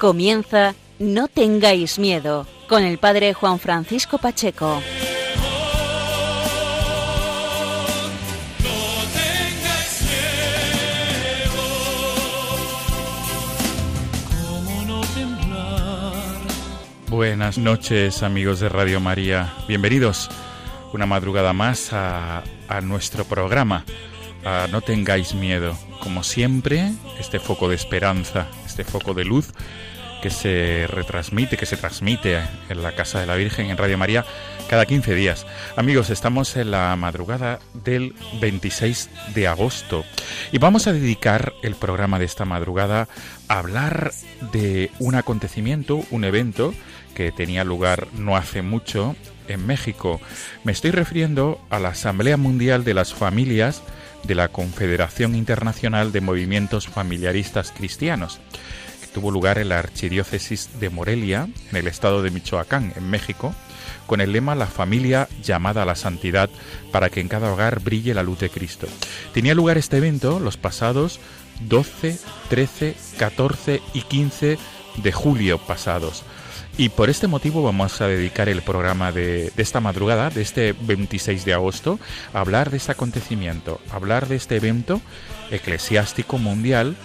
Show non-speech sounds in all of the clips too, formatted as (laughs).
Comienza No tengáis miedo con el padre Juan Francisco Pacheco. Buenas noches amigos de Radio María, bienvenidos una madrugada más a, a nuestro programa, No tengáis miedo. Como siempre, este foco de esperanza, este foco de luz que se retransmite, que se transmite en la Casa de la Virgen en Radio María cada 15 días. Amigos, estamos en la madrugada del 26 de agosto y vamos a dedicar el programa de esta madrugada a hablar de un acontecimiento, un evento que tenía lugar no hace mucho en México. Me estoy refiriendo a la Asamblea Mundial de las Familias de la Confederación Internacional de Movimientos Familiaristas Cristianos tuvo lugar en la Archidiócesis de Morelia, en el estado de Michoacán, en México, con el lema La familia llamada a la santidad para que en cada hogar brille la luz de Cristo. Tenía lugar este evento los pasados 12, 13, 14 y 15 de julio pasados. Y por este motivo vamos a dedicar el programa de, esta madrugada, de este 26 de agosto, a hablar de este acontecimiento, hablar de este evento eclesiástico mundial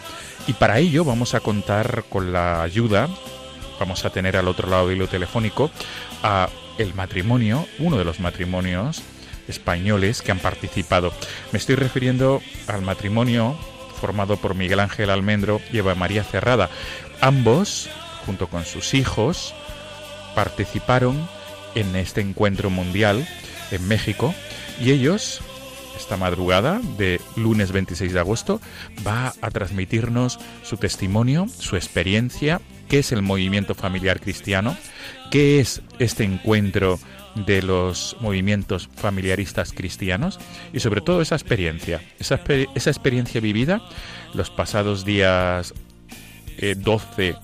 y para ello vamos a contar con la ayuda, vamos a tener al otro lado del hilo telefónico a el matrimonio, uno de los matrimonios españoles que han participado. Me estoy refiriendo al matrimonio formado por Miguel Ángel Almendro y Eva María Cerrada. Ambos, junto con sus hijos, participaron en este encuentro mundial en México y ellos esta madrugada de lunes 26 de agosto va a transmitirnos su testimonio, su experiencia, qué es el movimiento familiar cristiano, qué es este encuentro de los movimientos familiaristas cristianos y sobre todo esa experiencia, esa, esa experiencia vivida los pasados días 12,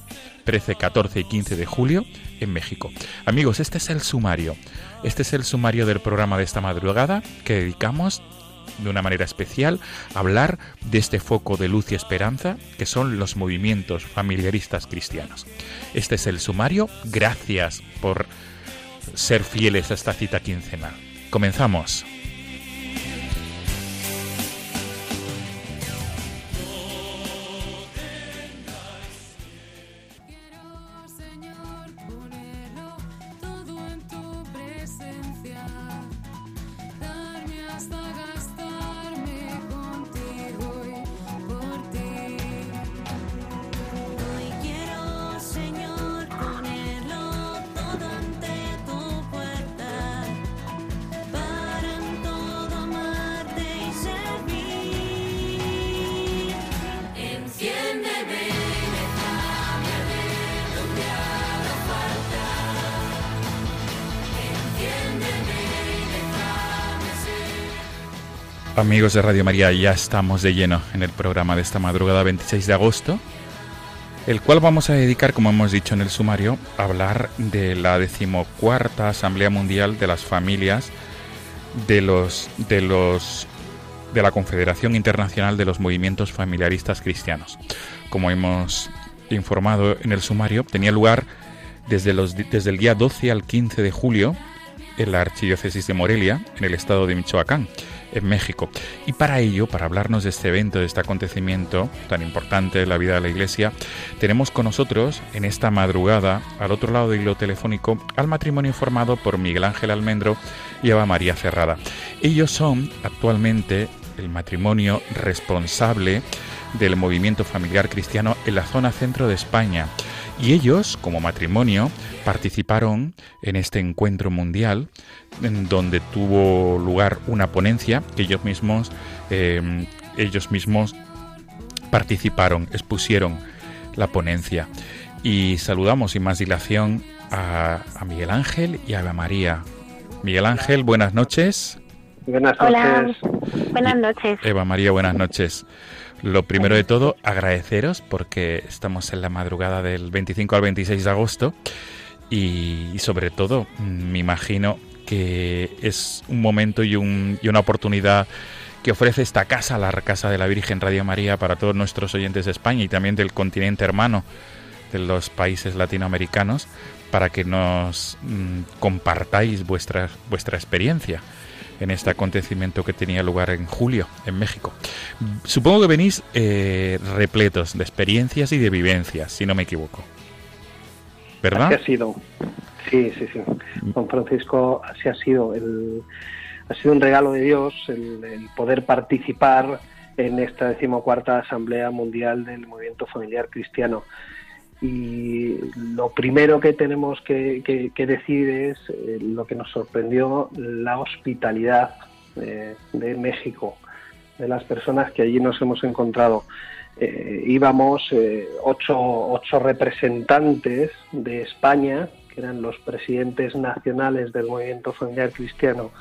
13, 14 y 15 de julio en México. Amigos, este es el sumario. Este es el sumario del programa de esta madrugada que dedicamos de una manera especial hablar de este foco de luz y esperanza que son los movimientos familiaristas cristianos. Este es el sumario. Gracias por ser fieles a esta cita quincenal. Comenzamos. Amigos de Radio María, ya estamos de lleno en el programa de esta madrugada 26 de agosto, el cual vamos a dedicar, como hemos dicho en el sumario, a hablar de la decimocuarta Asamblea Mundial de las Familias de los de los de la Confederación Internacional de los Movimientos Familiaristas Cristianos. Como hemos informado en el sumario, tenía lugar desde, los, desde el día 12 al 15 de julio en la Archidiócesis de Morelia, en el estado de Michoacán en México. Y para ello, para hablarnos de este evento, de este acontecimiento tan importante en la vida de la Iglesia, tenemos con nosotros en esta madrugada, al otro lado del hilo telefónico, al matrimonio formado por Miguel Ángel Almendro y Eva María Cerrada. Ellos son actualmente el matrimonio responsable del movimiento familiar cristiano en la zona centro de España Y ellos, como matrimonio, participaron en este encuentro mundial, en donde tuvo lugar una ponencia que ellos mismos, em, ellos mismos participaron, expusieron la ponencia. Y saludamos sin más dilación a, Miguel Ángel y a Eva María. Miguel Ángel, buenas noches. Buenas noches. Buenas noches. Eva María, buenas noches. Lo primero de todo, agradeceros porque estamos en la madrugada del 25 al 26 de agosto y, sobre todo me imagino que es un momento y, y una oportunidad que ofrece esta casa, la Casa de la Virgen Radio María, para todos nuestros oyentes de España y también del continente hermano de los países latinoamericanos, para que nos mm, compartáis vuestra, vuestra experiencia en este acontecimiento que tenía lugar en julio en México. Supongo que venís eh, repletos de experiencias y de vivencias, si no me equivoco. ¿Verdad? Así ha sido. Sí, sí, sí. Don Francisco, así ha sido. El, ha sido un regalo de Dios el, poder participar en esta decimocuarta Asamblea Mundial del Movimiento Familiar Cristiano y lo primero que tenemos que, decir es eh, lo que nos sorprendió, la hospitalidad eh, de México, de las personas que allí nos hemos encontrado. Eh, íbamos ocho, ocho representantes de España, que eran los presidentes nacionales del movimiento familiar cristiano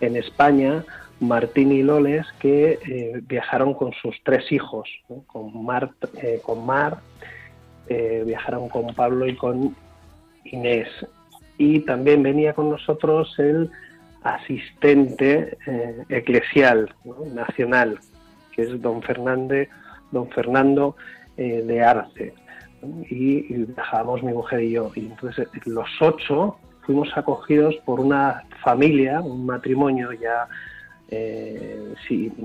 en España, Martín y Loles, que viajaron con sus tres hijos, con, Mar, con Mar, eh, viajaron con Pablo y con Inés. Y también venía con nosotros el asistente eh, eclesial nacional, que es don, Fernández, don Fernando eh, de Arce. Y, y, mi mujer y yo. Y entonces los ocho fuimos acogidos por una familia, un matrimonio ya,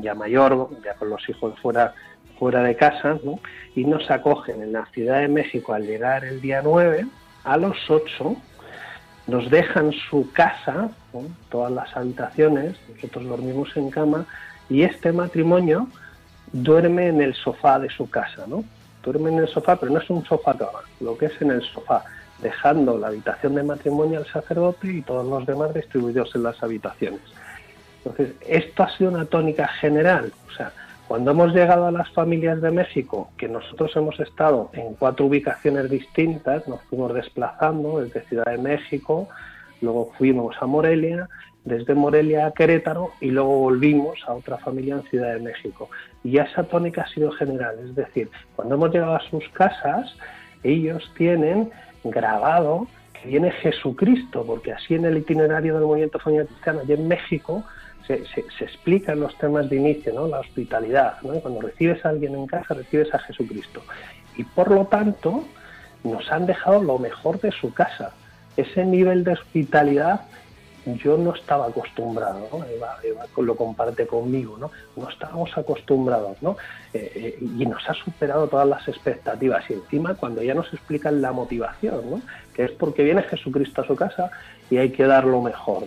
ya mayor, ya con los hijos fuera fuera de casa, y nos acogen en la Ciudad de México al llegar el día 9, a los 8 nos dejan su casa, todas las habitaciones, nosotros dormimos en cama, y este matrimonio duerme en el sofá de su casa, ¿no? Duerme en el sofá, pero no es un sofá cama, lo que es en el sofá, dejando la habitación de matrimonio al sacerdote y todos los demás distribuidos en las habitaciones. Entonces, esto ha sido una tónica general, o sea, cuando hemos llegado a las familias de México, que nosotros hemos estado en cuatro ubicaciones distintas, nos fuimos desplazando desde Ciudad de México, luego fuimos a Morelia, desde Morelia a Querétaro y luego volvimos a otra familia en Ciudad de México. Y esa tónica ha sido general, es decir, cuando hemos llegado a sus casas, ellos tienen grabado que viene Jesucristo, porque así en el itinerario del movimiento familiar cristiano allí en México se, explican los temas de inicio, la hospitalidad. Cuando recibes a alguien en casa, recibes a Jesucristo. Y por lo tanto, nos han dejado lo mejor de su casa. Ese nivel de hospitalidad yo no estaba acostumbrado, ¿no? Eva, lo comparte conmigo, ¿no? No estábamos acostumbrados, ¿no? Eh, eh, y nos ha superado todas las expectativas. Y encima, cuando ya nos explican la motivación. Que es porque viene Jesucristo a su casa y hay que dar lo mejor.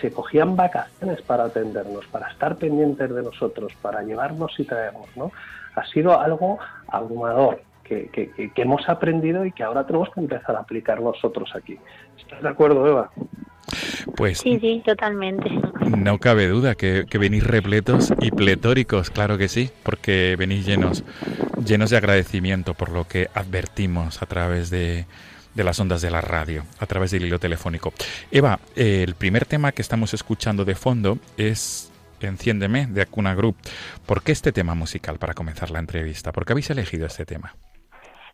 Se cogían vacaciones para atendernos, para estar pendientes de nosotros, para llevarnos y traernos, ¿no? Ha sido algo abrumador que, hemos aprendido y que ahora tenemos que empezar a aplicar nosotros aquí. ¿Estás de acuerdo, Eva? Pues sí, sí, totalmente. No cabe duda que, que, venís repletos y pletóricos, claro que sí, porque venís llenos, llenos de agradecimiento por lo que advertimos a través de, de las ondas de la radio, a través del hilo telefónico. Eva, el primer tema que estamos escuchando de fondo es Enciéndeme de Acuna Group. ¿Por qué este tema musical para comenzar la entrevista? ¿Por qué habéis elegido este tema?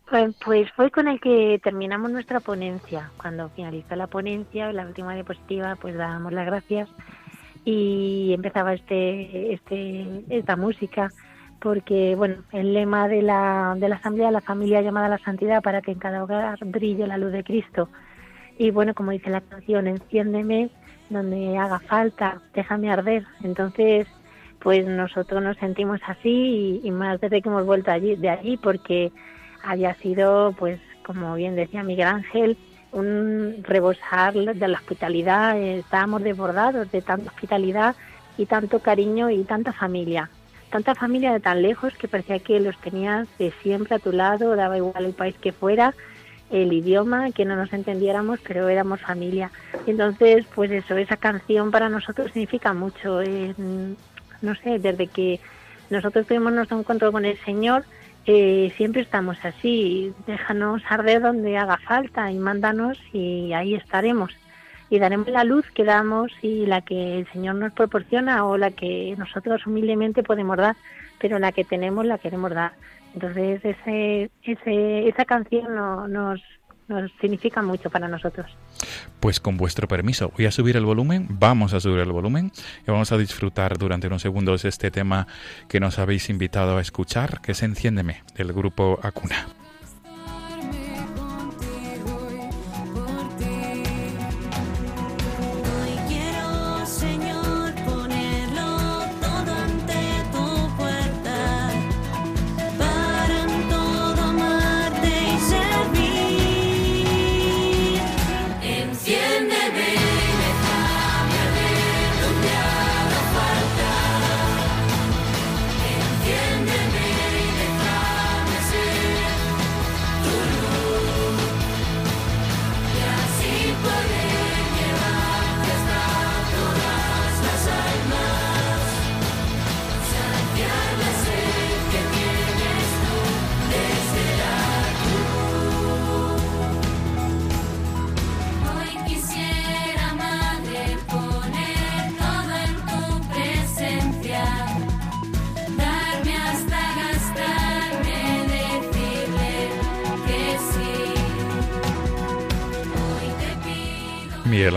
Pues, pues fue con el que terminamos nuestra ponencia. Cuando finalizó la ponencia, la última diapositiva, pues dábamos las gracias y empezaba este, este, esta música porque bueno, el lema de la, de la Asamblea, la familia llamada a la santidad para que en cada hogar brille la luz de Cristo. Y bueno, como dice la canción, enciéndeme donde haga falta, déjame arder. Entonces, pues nosotros nos sentimos así y, más desde que hemos vuelto allí, de allí, porque había sido, pues, como bien decía Miguel Ángel, un rebosar de la hospitalidad, estábamos desbordados de tanta hospitalidad y tanto cariño y tanta familia tanta familia de tan lejos que parecía que los tenías de siempre a tu lado, daba igual el país que fuera, el idioma, que no nos entendiéramos, pero éramos familia. Entonces, pues eso, esa canción para nosotros significa mucho. no sé, desde que nosotros tuvimos nuestro encuentro con el Señor, eh, siempre estamos así. Déjanos arder donde haga falta y mándanos y ahí estaremos. Y daremos la luz que damos y la que el Señor nos proporciona o la que nosotros humildemente podemos dar, pero la que tenemos la queremos dar. Entonces, ese, ese, esa canción nos, nos significa mucho para nosotros. Pues con vuestro permiso, voy a subir el volumen, vamos a subir el volumen y vamos a disfrutar durante unos segundos este tema que nos habéis invitado a escuchar, que es Enciéndeme, del grupo Acuna.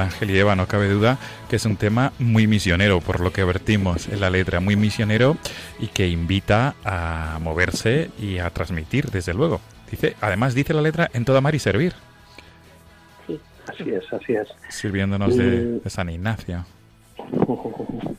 Ángel y Eva, no cabe duda que es un tema muy misionero, por lo que vertimos en la letra, muy misionero y que invita a moverse y a transmitir, desde luego. Dice, además dice la letra en toda mar y servir. Sí, así es, así es. Sirviéndonos de, San Ignacio. (laughs)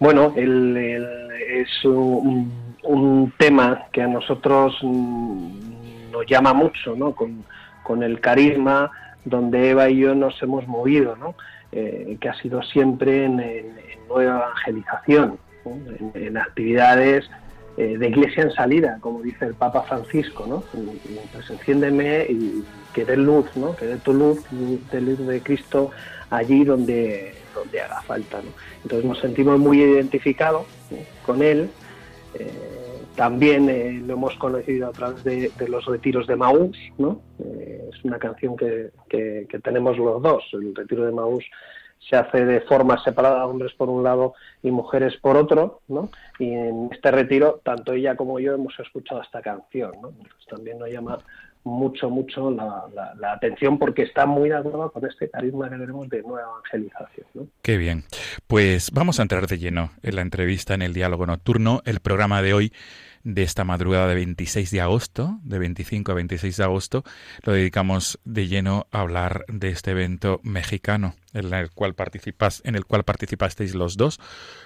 Bueno, es un, un, tema que a nosotros nos llama mucho, ¿no? Con, con el carisma donde Eva y yo nos hemos movido, ¿no? Eh, que ha sido siempre en, nueva evangelización, en, actividades eh, de iglesia en salida, como dice el Papa Francisco, ¿no? Pues enciéndeme y que dé luz, ¿no? Que dé tu luz, de luz de Cristo allí donde, donde haga falta, ¿no? Entonces nos sentimos muy identificados con Él. Eh, también eh, lo hemos conocido a través de, los retiros de Maús, ¿no? Eh, es una canción que, que, tenemos los dos. El retiro de Maús se hace de forma separada, hombres por un lado y mujeres por otro, ¿no? Y en este retiro, tanto ella como yo hemos escuchado esta canción, ¿no? también nos llama mucho, mucho la, la, atención porque está muy de acuerdo con este carisma que tenemos de nueva evangelización. ¿no? Qué bien. Pues vamos a entrar de lleno en la entrevista en el diálogo nocturno. El programa de hoy de esta madrugada de 26 de agosto, de 25 a 26 de agosto, lo dedicamos de lleno a hablar de este evento mexicano en el cual participas, en el cual participasteis los dos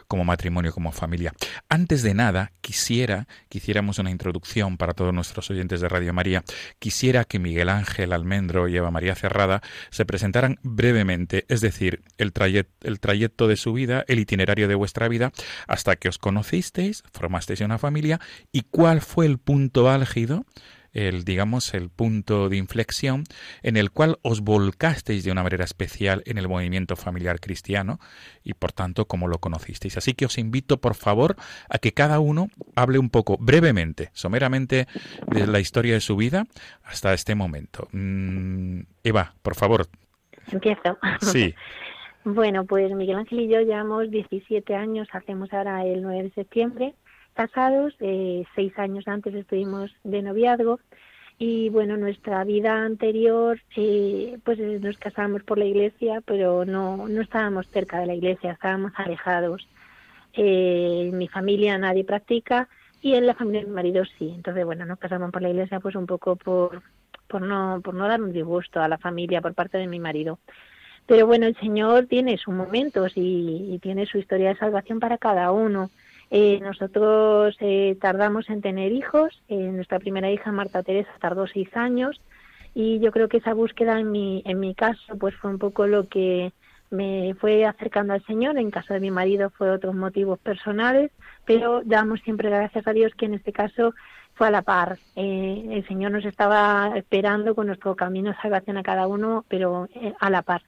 como matrimonio, como familia. Antes de nada, quisiera que hiciéramos una introducción para todos nuestros oyentes de Radio María. Quisiera que Miguel Ángel Almendro y Eva María Cerrada se presentaran brevemente, es decir, el, el trayecto de su vida, el itinerario de vuestra vida, hasta que os conocisteis, formasteis una familia y cuál fue el punto álgido el digamos el punto de inflexión en el cual os volcasteis de una manera especial en el movimiento familiar cristiano y por tanto como lo conocisteis. Así que os invito por favor a que cada uno hable un poco brevemente, someramente de la historia de su vida hasta este momento. Mm, Eva, por favor. Empiezo. Sí. (laughs) bueno, pues Miguel Ángel y yo llevamos 17 años, hacemos ahora el 9 de septiembre casados, eh, seis años antes estuvimos de noviazgo y bueno, nuestra vida anterior, eh, pues eh, nos casamos por la iglesia, pero no, no estábamos cerca de la iglesia, estábamos alejados. en mi familia nadie practica y en la familia de mi marido sí. Entonces, bueno, nos casamos por la iglesia pues un poco por, por, no, por no dar un disgusto a la familia por parte de mi marido. Pero bueno, el Señor tiene sus momentos y tiene su historia de salvación para cada uno. Eh, nosotros eh, tardamos en tener hijos. Eh, nuestra primera hija, Marta Teresa, tardó seis años y yo creo que esa búsqueda en mi, en mi caso pues fue un poco lo que me fue acercando al Señor. En caso de mi marido fue otros motivos personales, pero damos siempre gracias a Dios que en este caso fue a la par. Eh, el Señor nos estaba esperando con nuestro camino de salvación a cada uno, pero eh, a la par.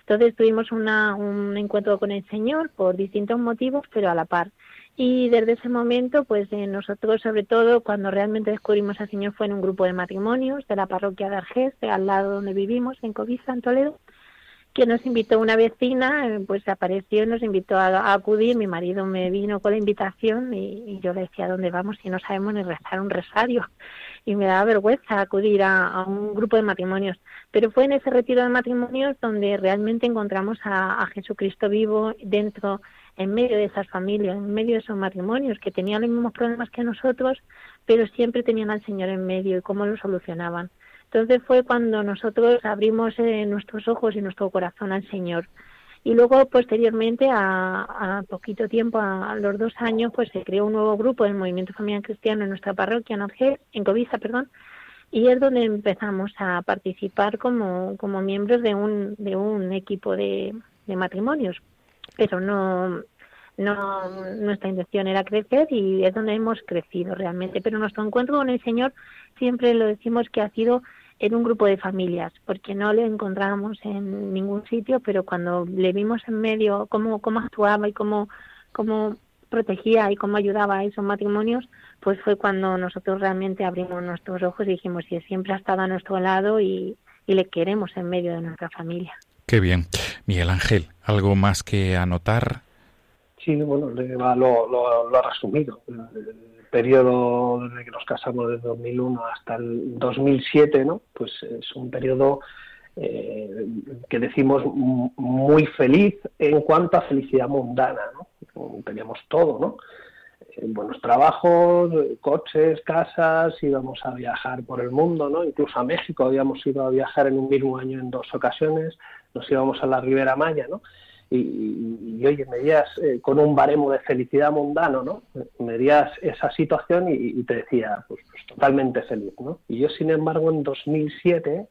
Entonces tuvimos una, un encuentro con el Señor por distintos motivos, pero a la par. Y desde ese momento, pues eh, nosotros, sobre todo, cuando realmente descubrimos al Señor, fue en un grupo de matrimonios de la parroquia de Argés, de al lado donde vivimos, en Covisa, en Toledo, que nos invitó una vecina, eh, pues apareció y nos invitó a, acudir. Mi marido me vino con la invitación y, yo le decía, ¿dónde vamos si no sabemos ni rezar un rosario? Y me daba vergüenza acudir a, un grupo de matrimonios. Pero fue en ese retiro de matrimonios donde realmente encontramos a, a Jesucristo vivo dentro en medio de esas familias, en medio de esos matrimonios que tenían los mismos problemas que nosotros, pero siempre tenían al Señor en medio y cómo lo solucionaban. Entonces fue cuando nosotros abrimos eh, nuestros ojos y nuestro corazón al Señor. Y luego, posteriormente, a, poquito tiempo, a, los dos años, pues se creó un nuevo grupo del Movimiento Familiar Cristiano en nuestra parroquia, en Argel, en Covisa, perdón, y es donde empezamos a participar como, como miembros de un, de un equipo de, de matrimonios pero no, no nuestra intención era crecer y es donde hemos crecido realmente. Pero nuestro encuentro con el Señor siempre lo decimos que ha sido en un grupo de familias, porque no le encontrábamos en ningún sitio, pero cuando le vimos en medio cómo, cómo actuaba y cómo, cómo protegía y cómo ayudaba a esos matrimonios, pues fue cuando nosotros realmente abrimos nuestros ojos y dijimos, si siempre ha estado a nuestro lado y, y le queremos en medio de nuestra familia. Qué bien. Miguel Ángel, ¿algo más que anotar? Sí, bueno, lo, lo, ha resumido. El periodo desde que nos casamos desde 2001 hasta el 2007, ¿no? Pues es un periodo eh, que decimos muy feliz en cuanto a felicidad mundana, ¿no? Teníamos todo, ¿no? Buenos trabajos, coches, casas, íbamos a viajar por el mundo, ¿no? Incluso a México habíamos ido a viajar en un mismo año en dos ocasiones, nos íbamos a la Ribera Maya, ¿no? Y, oye, medías eh, con un baremo de felicidad mundano, ¿no? Medías esa situación y, te decía, pues, pues, totalmente feliz, ¿no? Y yo, sin embargo, en 2007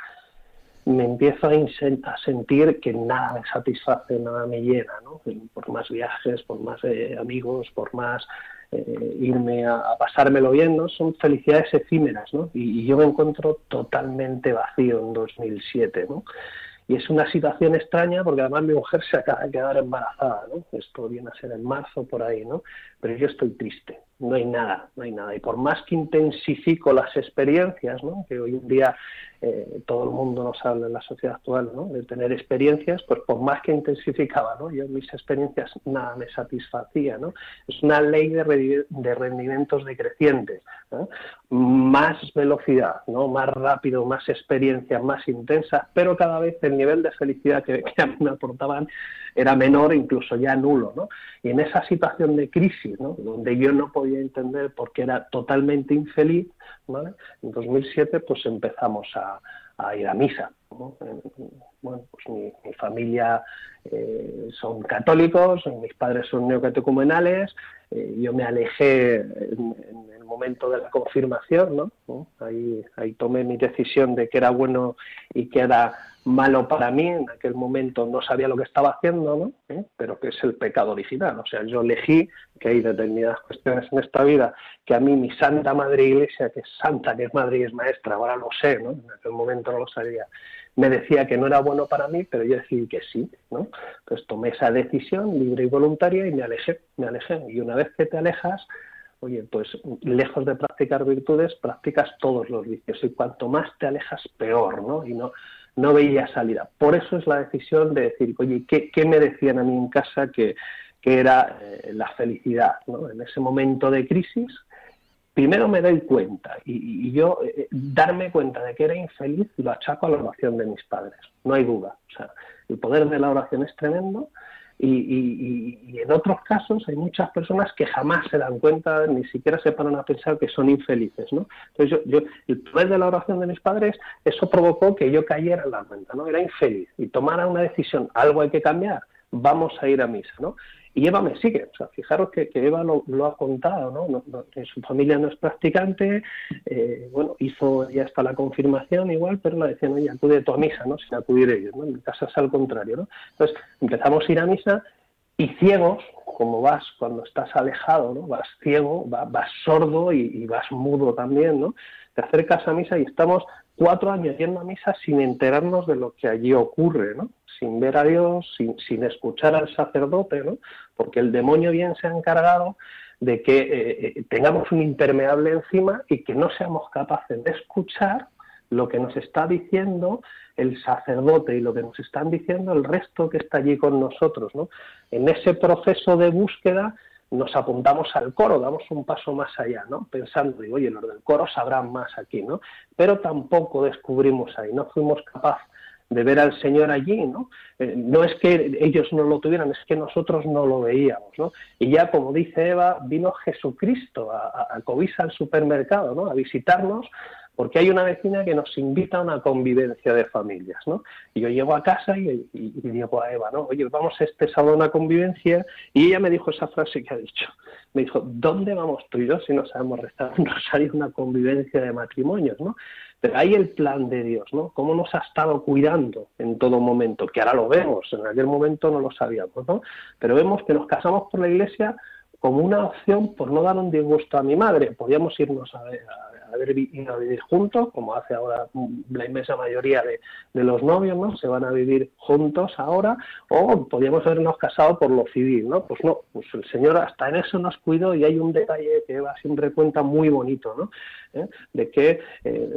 me empiezo a, sentir que nada me satisface, nada me llena, ¿no? Por más viajes, por más eh, amigos, por más eh, irme a, pasármelo bien, ¿no? Son felicidades efímeras, ¿no? Y, y, yo me encuentro totalmente vacío en 2007, ¿no? Y es una situación extraña porque además mi mujer se acaba de quedar embarazada, ¿no? Esto viene a ser en marzo por ahí, ¿no? Pero yo estoy triste, no hay nada, no hay nada. Y por más que intensifico las experiencias, ¿no? Que hoy en día eh, todo el mundo nos habla en la sociedad actual, ¿no? De tener experiencias, pues por más que intensificaba, ¿no? Yo mis experiencias nada me satisfacía, ¿no? Es una ley de, de rendimientos decrecientes, Más velocidad, ¿no? Más rápido, más experiencia, más intensa, pero cada vez el nivel de felicidad que, a mí me aportaban era menor, incluso ya nulo, ¿no? Y en esa situación de crisis, ¿no? Donde yo no podía entender por qué era totalmente infeliz, ¿vale? En 2007 pues empezamos a, ir a misa. Bueno, pues mi, familia eh, son católicos, mis padres son neocatecumenales, eh, yo me alejé en, el momento de la confirmación, ¿no? Ahí, ahí tomé mi decisión de que era bueno y que era malo para mí, en aquel momento no sabía lo que estaba haciendo, ¿no? ¿Eh? pero que es el pecado original. O sea, yo elegí que hay determinadas cuestiones en esta vida que a mí mi Santa Madre Iglesia, que es santa, que es madre y es maestra, ahora lo sé, ¿no? en aquel momento no lo sabía, me decía que no era bueno para mí, pero yo decidí que sí. ¿no? Entonces tomé esa decisión libre y voluntaria y me alejé, me alejé. Y una vez que te alejas, oye, pues lejos de practicar virtudes, practicas todos los vicios. Y cuanto más te alejas, peor, ¿no? Y no, no veía salida. Por eso es la decisión de decir, oye, ¿qué, me decían a mí en casa que, era eh, la felicidad? ¿no? En ese momento de crisis, primero me doy cuenta y, yo eh, darme cuenta de que era infeliz lo achaco a la oración de mis padres, no hay duda. O sea, el poder de la oración es tremendo y, en otros casos hay muchas personas que jamás se dan cuenta, ni siquiera se paran a pensar que son infelices, ¿no? Entonces yo el poder de la oración de mis padres, eso provocó que yo cayera en la cuenta, ¿no? Era infeliz y tomara una decisión, algo hay que cambiar, vamos a ir a misa, ¿no? Y Eva me sigue, o sea, fijaros que, Eva lo, ha contado, ¿no? En su familia no es practicante, eh, bueno, hizo ya hasta la confirmación igual, pero la decían, oye, acude tú a misa, ¿no? Sin acudir ellos, ¿no? En mi casa es al contrario, ¿no? Entonces empezamos a ir a misa y ciegos, como vas cuando estás alejado, ¿no? Vas ciego, vas, sordo y, y, vas mudo también, ¿no? Te acercas a misa y estamos cuatro años yendo a misa sin enterarnos de lo que allí ocurre, ¿no? Sin ver a Dios, sin, sin escuchar al sacerdote, ¿no? Porque el demonio bien se ha encargado de que eh, eh, tengamos un impermeable encima y que no seamos capaces de escuchar lo que nos está diciendo el sacerdote y lo que nos están diciendo el resto que está allí con nosotros. ¿no? En ese proceso de búsqueda nos apuntamos al coro, damos un paso más allá, ¿no? Pensando, digo, oye, los del coro sabrán más aquí, ¿no? Pero tampoco descubrimos ahí, no fuimos capaces de ver al Señor allí, ¿no? Eh, no es que ellos no lo tuvieran, es que nosotros no lo veíamos, ¿no? Y ya, como dice Eva, vino Jesucristo a, a, Covisa al supermercado, ¿no? A visitarnos porque hay una vecina que nos invita a una convivencia de familias, ¿no? Y yo llego a casa y, digo a Eva, ¿no? Oye, vamos este sábado a una convivencia y ella me dijo esa frase que ha dicho. Me dijo, ¿dónde vamos tú y yo si no sabemos rezar un rosario una convivencia de matrimonios, ¿no? Pero hay el plan de Dios, ¿no? Cómo nos ha estado cuidando en todo momento, que ahora lo vemos, en aquel momento no lo sabíamos, ¿no? Pero vemos que nos casamos por la iglesia como una opción por no dar un disgusto a mi madre. Podíamos irnos a, a haber ido a vivir juntos, como hace ahora la inmensa mayoría de, de, los novios, ¿no? Se van a vivir juntos ahora, o podríamos habernos casado por lo civil, ¿no? Pues no, pues el Señor hasta en eso nos cuidó y hay un detalle que Eva siempre cuenta muy bonito, ¿no? ¿Eh? De que eh,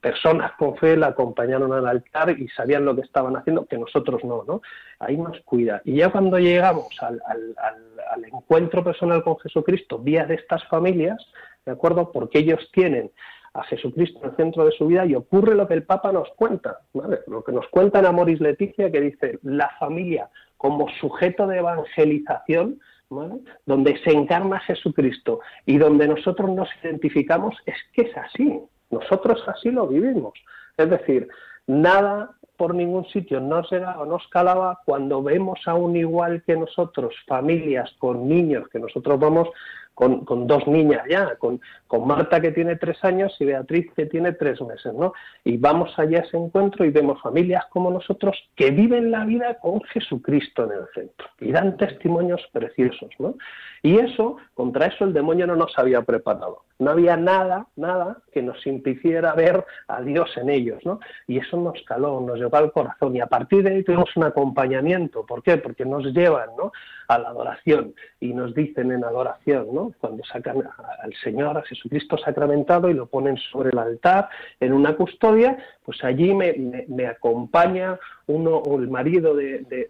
personas con fe la acompañaron al altar y sabían lo que estaban haciendo, que nosotros no, ¿no? Ahí nos cuida. Y ya cuando llegamos al, al, al, al encuentro personal con Jesucristo, vía de estas familias, ¿de acuerdo? Porque ellos tienen a Jesucristo en el centro de su vida y ocurre lo que el Papa nos cuenta, ¿vale? Lo que nos cuenta en Amoris Leticia, que dice la familia como sujeto de evangelización, ¿vale? donde se encarna Jesucristo y donde nosotros nos identificamos, es que es así, nosotros así lo vivimos. Es decir, nada por ningún sitio nos llegaba, nos calaba cuando vemos a un igual que nosotros, familias con niños, que nosotros vamos con, con, dos niñas ya, con, con, Marta que tiene tres años y Beatriz que tiene tres meses, ¿no? Y vamos allá a ese encuentro y vemos familias como nosotros que viven la vida con Jesucristo en el centro y dan testimonios preciosos, ¿no? Y eso, contra eso el demonio no nos había preparado. No había nada, nada que nos impidiera ver a Dios en ellos, ¿no? Y eso nos caló, nos llevó al corazón y a partir de ahí tuvimos un acompañamiento. ¿Por qué? Porque nos llevan, ¿no? A la adoración y nos dicen en adoración, ¿no? Cuando sacan al Señor, a Jesucristo sacramentado y lo ponen sobre el altar en una custodia, pues allí me, acompaña uno o el marido de,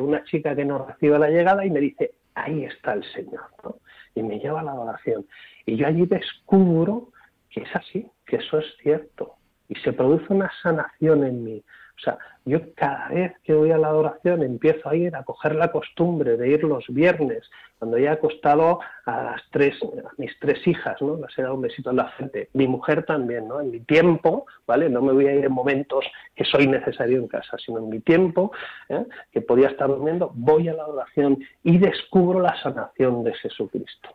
una chica que nos recibe la llegada y me dice, ahí está el Señor, ¿no? Y me lleva a la adoración. Y yo allí descubro que es así, que eso es cierto. Y se produce una sanación en mí. O sea, yo cada vez que voy a la adoración empiezo a ir a coger la costumbre de ir los viernes, cuando ya he acostado a las tres, a mis tres hijas, ¿no? Les he dado un besito en la frente. Mi mujer también, ¿no? En mi tiempo, ¿vale? No me voy a ir en momentos que soy necesario en casa, sino en mi tiempo, ¿eh? que podía estar durmiendo, voy a la adoración y descubro la sanación de Jesucristo.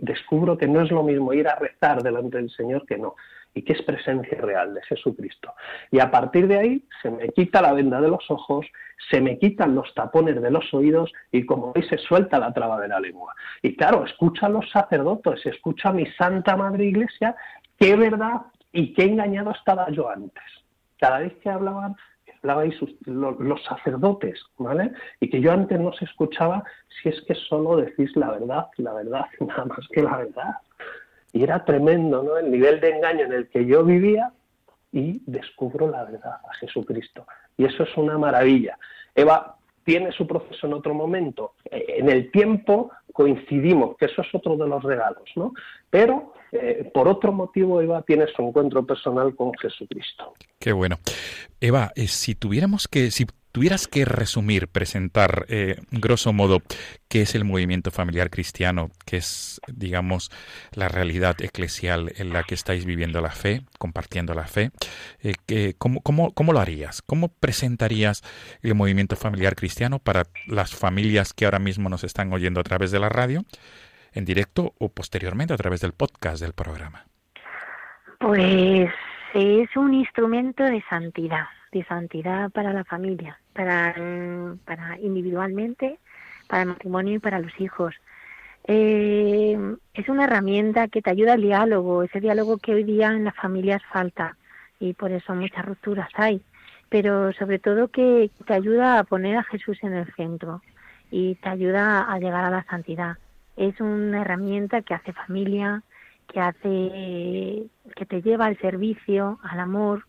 Descubro que no es lo mismo ir a rezar delante del Señor que no y que es presencia real de Jesucristo. Y a partir de ahí se me quita la venda de los ojos, se me quitan los tapones de los oídos y como veis se suelta la traba de la lengua. Y claro, escucha a los sacerdotes, escucha a mi Santa Madre Iglesia, qué verdad y qué engañado estaba yo antes. Cada vez que hablaban, hablabais los, los sacerdotes, ¿vale? Y que yo antes no se escuchaba si es que solo decís la verdad, la verdad, (laughs) nada más que la verdad. Y era tremendo, ¿no? El nivel de engaño en el que yo vivía y descubro la verdad a Jesucristo. Y eso es una maravilla. Eva tiene su proceso en otro momento. En el tiempo coincidimos, que eso es otro de los regalos, ¿no? Pero eh, por otro motivo Eva tiene su encuentro personal con Jesucristo. Qué bueno. Eva, eh, si tuviéramos que, si tuvieras que resumir, presentar, eh, grosso modo, qué es el movimiento familiar cristiano, qué es, digamos, la realidad eclesial en la que estáis viviendo la fe, compartiendo la fe, eh, que, ¿cómo, cómo, ¿cómo lo harías? ¿Cómo presentarías el movimiento familiar cristiano para las familias que ahora mismo nos están oyendo a través de la radio, en directo o posteriormente a través del podcast del programa? Pues es un instrumento de santidad de santidad para la familia, para, para individualmente, para el matrimonio y para los hijos. Eh, es una herramienta que te ayuda al diálogo, ese diálogo que hoy día en las familias falta y por eso muchas rupturas hay, pero sobre todo que te ayuda a poner a Jesús en el centro y te ayuda a llegar a la santidad. Es una herramienta que hace familia, que hace que te lleva al servicio, al amor.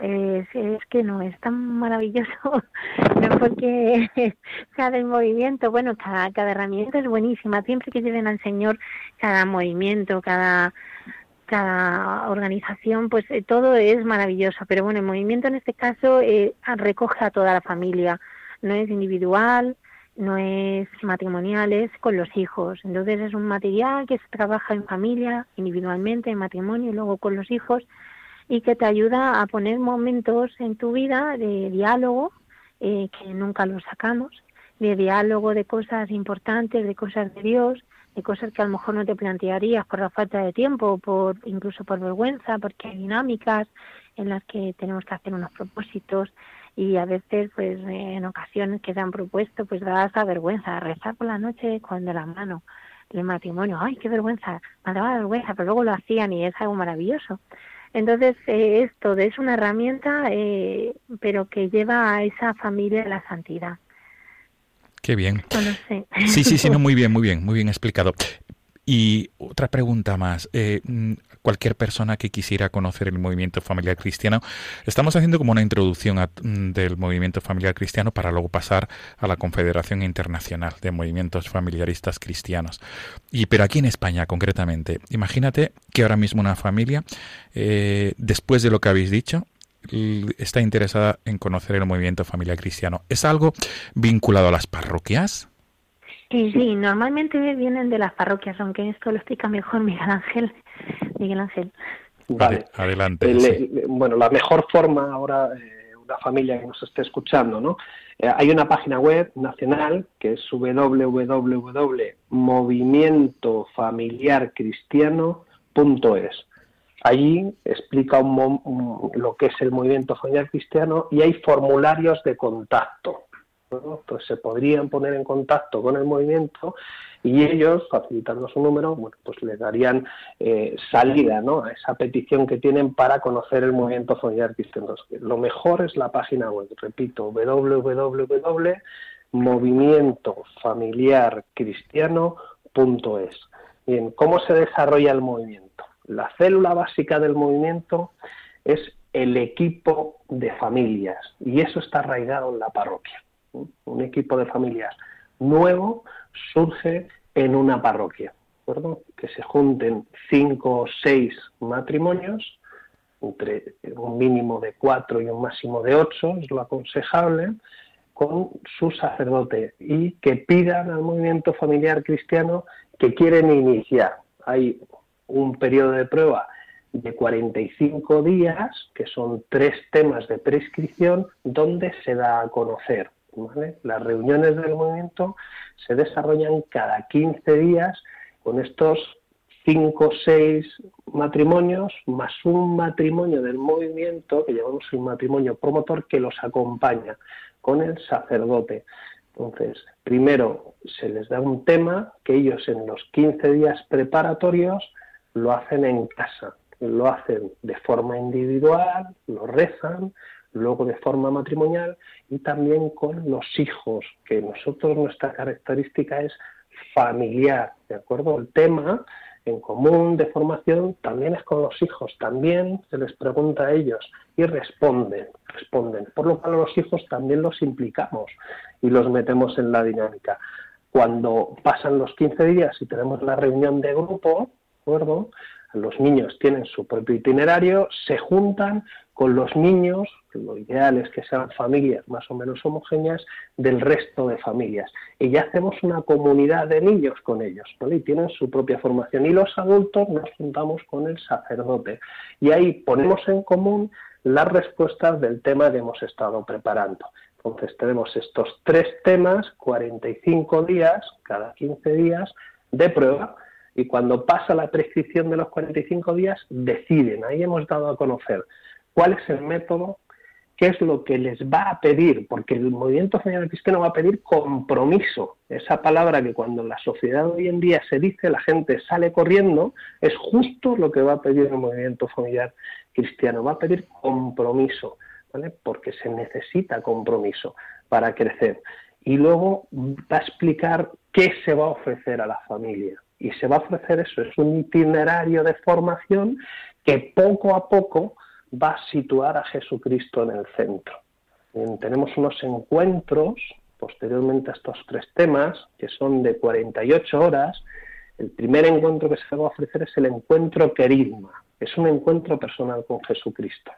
Es, es que no es tan maravilloso, (laughs) no porque (laughs) cada movimiento, bueno, cada, cada herramienta es buenísima, siempre que lleven al Señor cada movimiento, cada cada organización, pues eh, todo es maravilloso, pero bueno, el movimiento en este caso eh, recoge a toda la familia, no es individual, no es matrimonial, es con los hijos. Entonces es un material que se trabaja en familia, individualmente, en matrimonio y luego con los hijos y que te ayuda a poner momentos en tu vida de diálogo eh, que nunca los sacamos, de diálogo de cosas importantes, de cosas de Dios, de cosas que a lo mejor no te plantearías por la falta de tiempo, por incluso por vergüenza, porque hay dinámicas en las que tenemos que hacer unos propósitos y a veces pues en ocasiones que se han propuesto pues da esa vergüenza rezar por la noche cuando la mano el matrimonio. Ay qué vergüenza me daba vergüenza pero luego lo hacían y es algo maravilloso entonces eh, esto es una herramienta eh, pero que lleva a esa familia a la santidad Qué bien. Sí, sí, sí, no, muy (laughs) bien, muy bien, muy bien explicado. Y otra pregunta más. Eh, mm, cualquier persona que quisiera conocer el movimiento familiar cristiano, estamos haciendo como una introducción mm, del movimiento familiar cristiano para luego pasar a la Confederación Internacional de Movimientos Familiaristas Cristianos. Y pero aquí en España concretamente, imagínate que ahora mismo una familia, eh, después de lo que habéis dicho, está interesada en conocer el movimiento familiar cristiano. ¿Es algo vinculado a las parroquias? Sí, sí, normalmente vienen de las parroquias, aunque esto lo explica mejor Miguel Ángel. Miguel Ángel. Vale. Ade- Adelante. Sí. el- bueno, la mejor forma ahora, eh, una familia que nos esté escuchando, ¿no? Eh, hay una página web nacional que es www.movimientofamiliarcristiano.es. Allí explica un mo- un- lo que es el movimiento familiar cristiano y hay formularios de contacto. ¿No? Pues se podrían poner en contacto con el movimiento y ellos, facilitando su número, bueno, pues le darían eh, salida ¿no? a esa petición que tienen para conocer el movimiento familiar cristiano. Lo mejor es la página web, repito, www.movimientofamiliarcristiano.es. Bien, ¿cómo se desarrolla el movimiento? La célula básica del movimiento es el equipo de familias y eso está arraigado en la parroquia. Un equipo de familias nuevo surge en una parroquia. Que se junten cinco o seis matrimonios, entre un mínimo de cuatro y un máximo de ocho, es lo aconsejable, con su sacerdote y que pidan al movimiento familiar cristiano que quieren iniciar. Hay un periodo de prueba de 45 días, que son tres temas de prescripción, donde se da a conocer. Las reuniones del movimiento se desarrollan cada 15 días con estos cinco o seis matrimonios más un matrimonio del movimiento que llamamos un matrimonio promotor que los acompaña con el sacerdote. Entonces, primero se les da un tema que ellos en los 15 días preparatorios lo hacen en casa, lo hacen de forma individual, lo rezan, luego de forma matrimonial y también con los hijos, que nosotros nuestra característica es familiar, ¿de acuerdo? El tema en común de formación también es con los hijos, también se les pregunta a ellos y responden, responden. Por lo cual los hijos también los implicamos y los metemos en la dinámica. Cuando pasan los 15 días y tenemos la reunión de grupo, ¿de acuerdo? Los niños tienen su propio itinerario, se juntan con los niños, lo ideal es que sean familias más o menos homogéneas del resto de familias. Y ya hacemos una comunidad de niños con ellos, ¿vale? Y tienen su propia formación. Y los adultos nos juntamos con el sacerdote. Y ahí ponemos en común las respuestas del tema que hemos estado preparando. Entonces tenemos estos tres temas, 45 días, cada 15 días, de prueba, y cuando pasa la prescripción de los 45 días, deciden. Ahí hemos dado a conocer cuál es el método qué es lo que les va a pedir, porque el movimiento familiar cristiano va a pedir compromiso. Esa palabra que cuando en la sociedad hoy en día se dice, la gente sale corriendo, es justo lo que va a pedir el movimiento familiar cristiano, va a pedir compromiso, ¿vale? Porque se necesita compromiso para crecer. Y luego va a explicar qué se va a ofrecer a la familia. Y se va a ofrecer eso, es un itinerario de formación que poco a poco va a situar a Jesucristo en el centro. tenemos unos encuentros posteriormente a estos tres temas, que son de 48 horas. El primer encuentro que se va a ofrecer es el encuentro querisma, es un encuentro personal con Jesucristo.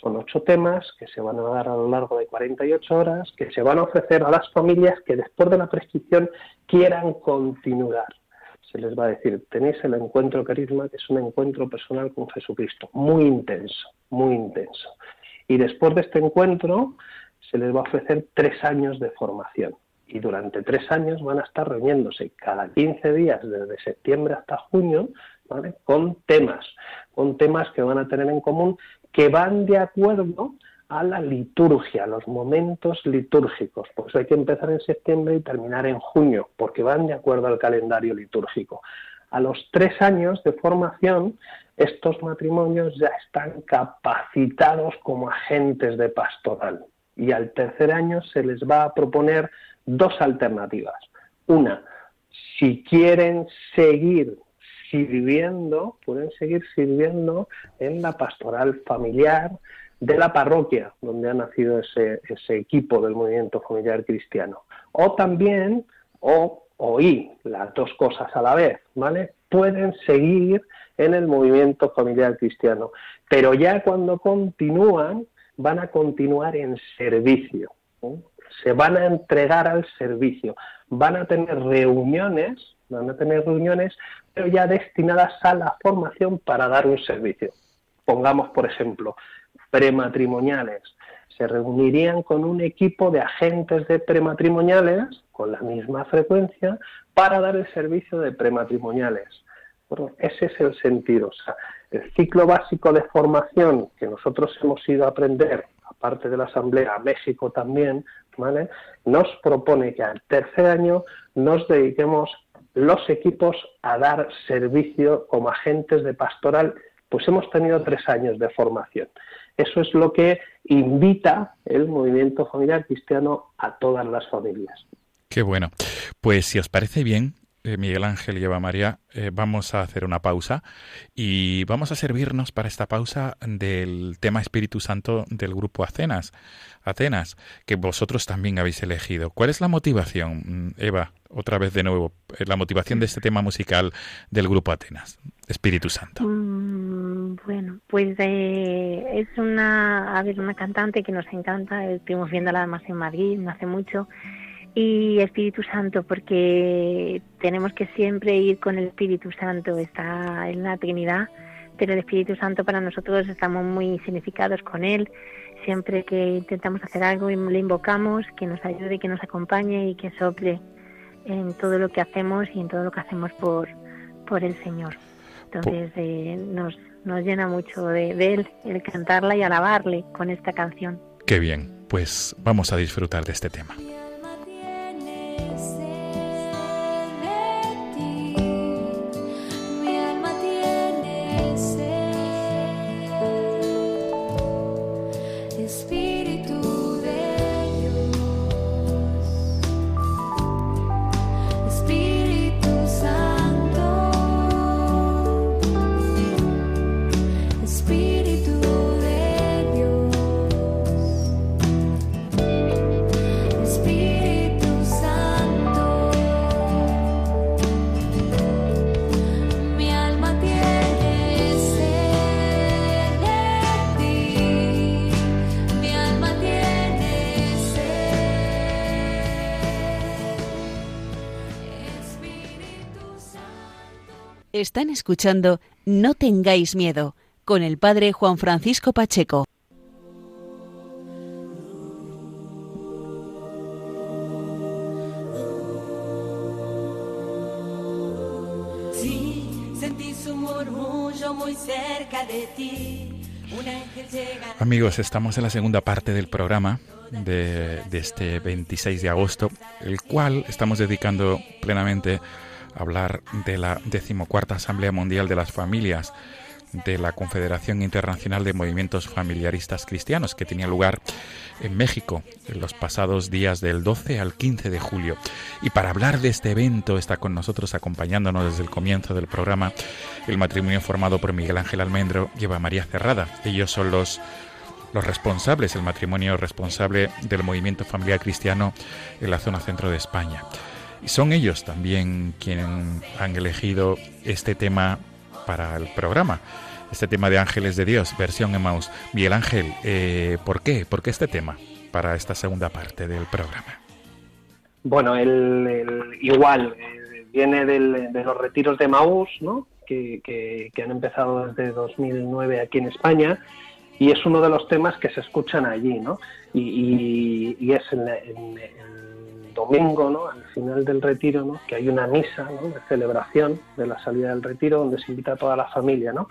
Son ocho temas que se van a dar a lo largo de 48 horas, que se van a ofrecer a las familias que después de la prescripción quieran continuar se les va a decir, tenéis el encuentro carisma, que es un encuentro personal con Jesucristo, muy intenso, muy intenso. Y después de este encuentro se les va a ofrecer tres años de formación. Y durante tres años van a estar reuniéndose cada 15 días, desde septiembre hasta junio, con temas, con temas que van a tener en común, que van de acuerdo a la liturgia, a los momentos litúrgicos. Pues hay que empezar en septiembre y terminar en junio, porque van de acuerdo al calendario litúrgico. A los tres años de formación, estos matrimonios ya están capacitados como agentes de pastoral. Y al tercer año se les va a proponer dos alternativas. Una, si quieren seguir sirviendo, pueden seguir sirviendo en la pastoral familiar, de la parroquia donde ha nacido ese, ese equipo del movimiento familiar cristiano. O también, o oí las dos cosas a la vez, ¿vale? Pueden seguir en el movimiento familiar cristiano, pero ya cuando continúan, van a continuar en servicio, se van a entregar al servicio, van a tener reuniones, van a tener reuniones, pero ya destinadas a la formación para dar un servicio. Pongamos, por ejemplo, prematrimoniales. Se reunirían con un equipo de agentes de prematrimoniales con la misma frecuencia para dar el servicio de prematrimoniales. Bueno, ese es el sentido. El ciclo básico de formación que nosotros hemos ido a aprender, aparte de la Asamblea, México también, ¿vale? nos propone que al tercer año nos dediquemos los equipos a dar servicio como agentes de pastoral, pues hemos tenido tres años de formación. Eso es lo que invita el movimiento familiar cristiano a todas las familias. Qué bueno. Pues si os parece bien, eh, Miguel Ángel y Eva María, eh, vamos a hacer una pausa y vamos a servirnos para esta pausa del tema Espíritu Santo del grupo Atenas, Atenas, que vosotros también habéis elegido. ¿Cuál es la motivación, mm, Eva, otra vez de nuevo, eh, la motivación de este tema musical del grupo Atenas, Espíritu Santo? Mm, bueno, pues es una, una cantante que nos encanta, estuvimos viéndola además en Madrid no hace mucho y Espíritu Santo, porque tenemos que siempre ir con el Espíritu Santo, está en la Trinidad, pero el Espíritu Santo para nosotros estamos muy significados con él. Siempre que intentamos hacer algo y le invocamos, que nos ayude, que nos acompañe y que sople en todo lo que hacemos y en todo lo que hacemos por, por el Señor. Entonces eh, nos, nos llena mucho de, de él el cantarla y alabarle con esta canción. Qué bien, pues vamos a disfrutar de este tema. this. Están escuchando No tengáis miedo con el padre Juan Francisco Pacheco. Sí, sentí su murmullo muy cerca de ti Amigos, estamos en la segunda parte del programa de, de, este 26 de agosto, el cual estamos dedicando plenamente a hablar de la decimocuarta Asamblea Mundial de las Familias de la Confederación Internacional de Movimientos Familiaristas Cristianos, que tenía lugar en México en los pasados días del 12 al 15 de julio. Y para hablar de este evento está con nosotros, acompañándonos desde el comienzo del programa, el matrimonio formado por Miguel Ángel Almendro y Eva María Cerrada. Ellos son los los responsables, el matrimonio responsable del movimiento familiar cristiano en la zona centro de España. Son ellos también quienes han elegido este tema para el programa. Este tema de Ángeles de Dios, versión Emmaus. Miguel Ángel, eh, ¿por qué? ¿Por qué este tema para esta segunda parte del programa? Bueno, el, igual, eh, viene de los retiros de Maús, ¿no? Que, que, han empezado desde 2009 aquí en España y es uno de los temas que se escuchan allí, ¿no? Y, y, es en, en, domingo, ¿no? al final del retiro, ¿no? que hay una misa de celebración de la salida del retiro donde se invita a toda la familia. ¿no?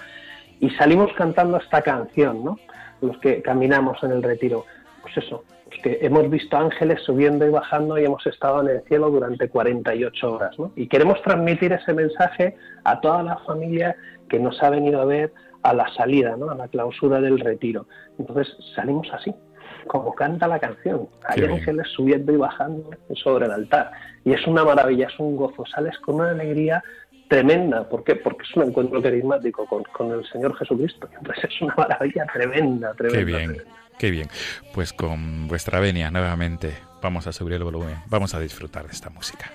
Y salimos cantando esta canción, ¿no? los que caminamos en el retiro. Pues eso, que hemos visto ángeles subiendo y bajando y hemos estado en el cielo durante 48 horas. ¿no? Y queremos transmitir ese mensaje a toda la familia que nos ha venido a ver a la salida, ¿no? a la clausura del retiro. Entonces salimos así, como canta la canción. Hay ángeles subiendo y bajando sobre el altar. Y es una maravilla, es un gozo. Sales con una alegría tremenda. ¿Por qué? Porque es un encuentro carismático con, el Señor Jesucristo. Entonces es una maravilla tremenda, tremenda. Qué bien, qué bien. Pues con vuestra venia nuevamente vamos a subir el volumen, vamos a disfrutar de esta música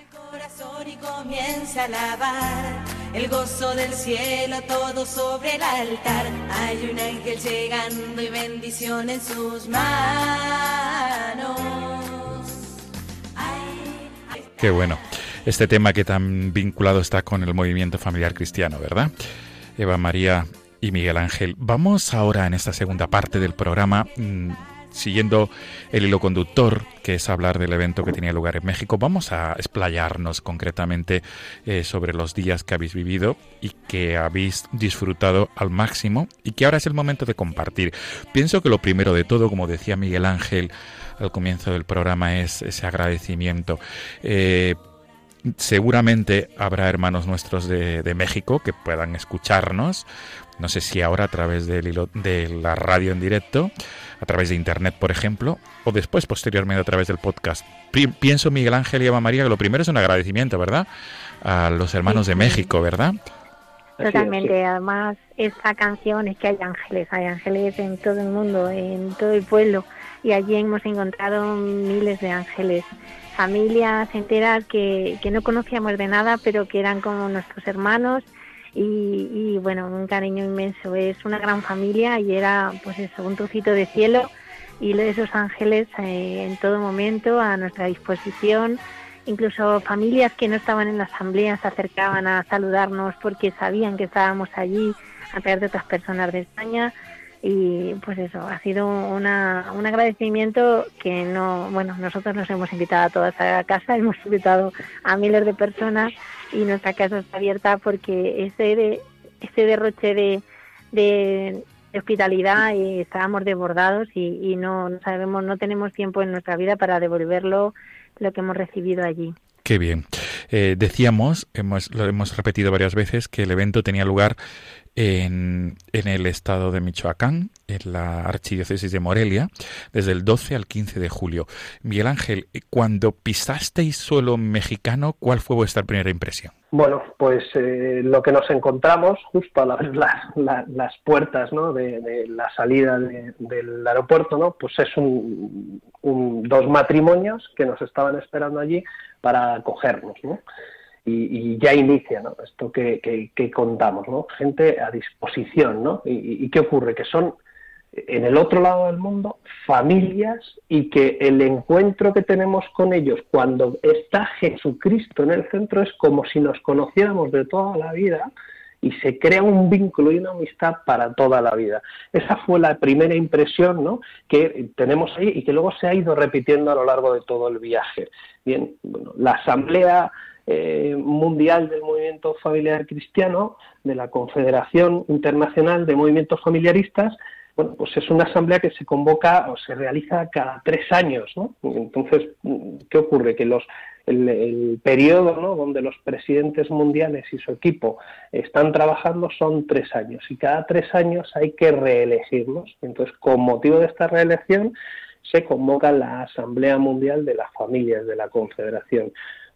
comienza a alabar el gozo del cielo todo sobre el altar. Hay un ángel llegando y bendición en sus manos. Qué bueno. Este tema que tan vinculado está con el movimiento familiar cristiano, ¿verdad? Eva María y Miguel Ángel. Vamos ahora en esta segunda parte del programa mm, siguiendo el hilo conductor, que es hablar del evento que tenía lugar en México, vamos a explayarnos concretamente eh, sobre los días que habéis vivido y que habéis disfrutado al máximo y que ahora es el momento de compartir. Pienso que lo primero de todo, como decía Miguel Ángel al comienzo del programa, es ese agradecimiento. Eh, seguramente habrá hermanos nuestros de, de, México que puedan escucharnos, no sé si ahora a través del hilo, de la radio en directo a través de Internet, por ejemplo, o después, posteriormente, a través del podcast. pienso, Miguel Ángel y Eva María, que lo primero es un agradecimiento, ¿verdad? A los hermanos de México, ¿verdad? Totalmente. Además, esta canción es que hay ángeles, hay ángeles en todo el mundo, en todo el pueblo, y allí hemos encontrado miles de ángeles, familias enteras que, que no conocíamos de nada, pero que eran como nuestros hermanos y, bueno, un cariño inmenso. Es una gran familia y era pues eso, un trocito de cielo y esos ángeles eh, en todo momento a nuestra disposición. Incluso familias que no estaban en la asamblea se acercaban a saludarnos porque sabían que estábamos allí a través de otras personas de España y pues eso, ha sido una, un agradecimiento que no, bueno, nosotros nos hemos invitado a toda esa casa, (laughs) hemos invitado a miles de personas y nuestra casa está abierta porque ese, de, ese derroche de, de, hospitalidad estábamos desbordados y, no, sabemos, no tenemos tiempo en nuestra vida para devolverlo lo que hemos recibido allí. Qué bien. Eh, decíamos, hemos, lo hemos repetido varias veces, que el evento tenía lugar en, en, el estado de Michoacán, en la archidiócesis de Morelia, desde el 12 al 15 de julio. Miguel Ángel, cuando pisasteis suelo mexicano, ¿cuál fue vuestra primera impresión? Bueno, pues eh, lo que nos encontramos justo a la, (laughs) las puertas ¿no? de, la salida del aeropuerto, ¿no? pues es un, un, dos matrimonios que nos estaban esperando allí para acogernos. ¿no? Y, ya inicia ¿no? esto que, que, contamos, ¿no? gente a disposición. ¿no? Y, qué ocurre? Que son en el otro lado del mundo familias y que el encuentro que tenemos con ellos cuando está Jesucristo en el centro es como si nos conociéramos de toda la vida y se crea un vínculo y una amistad para toda la vida. Esa fue la primera impresión ¿no? que tenemos ahí y que luego se ha ido repitiendo a lo largo de todo el viaje. Bien, bueno, la asamblea eh, mundial del movimiento familiar cristiano, de la Confederación Internacional de Movimientos Familiaristas, bueno, pues es una asamblea que se convoca o se realiza cada tres años. Entonces, ¿qué ocurre? Que los el, periodo ¿no? donde los presidentes mundiales y su equipo están trabajando son tres años y cada tres años hay que reelegirlos. Entonces, con motivo de esta reelección, se convoca la Asamblea Mundial de las Familias de la Confederación.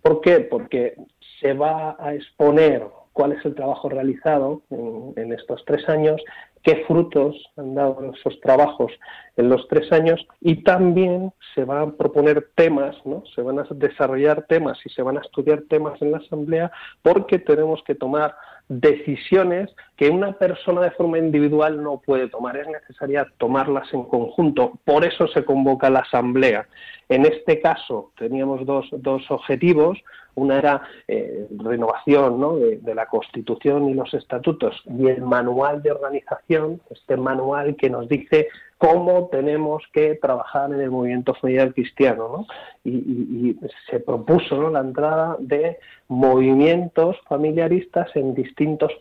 ¿Por qué? Porque se va a exponer cuál es el trabajo realizado en, estos tres años, qué frutos han dado esos trabajos en los tres años y también se van a proponer temas, ¿no? se van a desarrollar temas y se van a estudiar temas en la Asamblea porque tenemos que tomar decisiones que una persona de forma individual no puede tomar. Es necesaria tomarlas en conjunto. Por eso se convoca la Asamblea. En este caso teníamos dos, dos objetivos. Una era eh, renovación ¿no? de, de, la Constitución y los estatutos y el manual de organización, este manual que nos dice cómo tenemos que trabajar en el movimiento familiar cristiano. ¿no? Y, se propuso ¿no? la entrada de movimientos familiaristas en, distintos,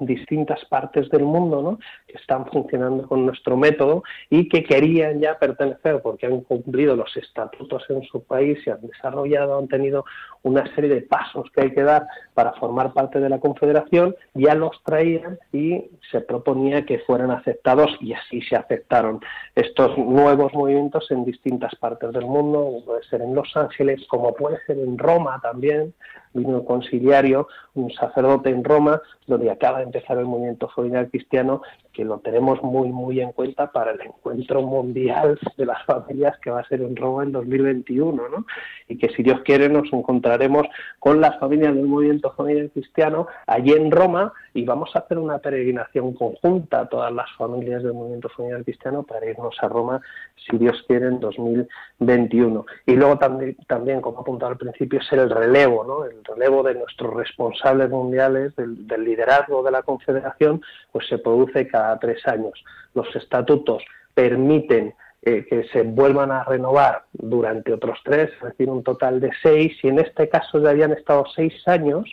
distintas partes del mundo ¿no? que están funcionando con nuestro método y que querían ya pertenecer porque han cumplido los estatutos en su país, y han desarrollado, han tenido una serie de pasos que hay que dar para formar parte de la Confederación, ya los traían y se proponía que fueran aceptados y así se aceptaron estos nuevos movimientos en distintas partes del mundo, puede ser en Los Ángeles, como puede ser en Roma también, vino conciliario, un sacerdote en Roma, donde acaba de empezar el movimiento familiar cristiano, que lo tenemos muy, muy en cuenta para el encuentro mundial de las familias que va a ser en Roma en 2021, ¿no? Y que si Dios quiere nos encontraremos con las familias del movimiento familiar cristiano allí en Roma y vamos a hacer una peregrinación conjunta, todas las familias del movimiento familiar cristiano, para irnos a Roma, si Dios quiere, en 2021. Y luego también, también como apuntado al principio, es el relevo, ¿no? El relevo de nuestros responsables mundiales, del, liderazgo de la Confederación, pues se produce cada tres años. Los estatutos permiten eh, que se vuelvan a renovar durante otros tres, es decir, un total de seis, y en este caso ya habían estado seis años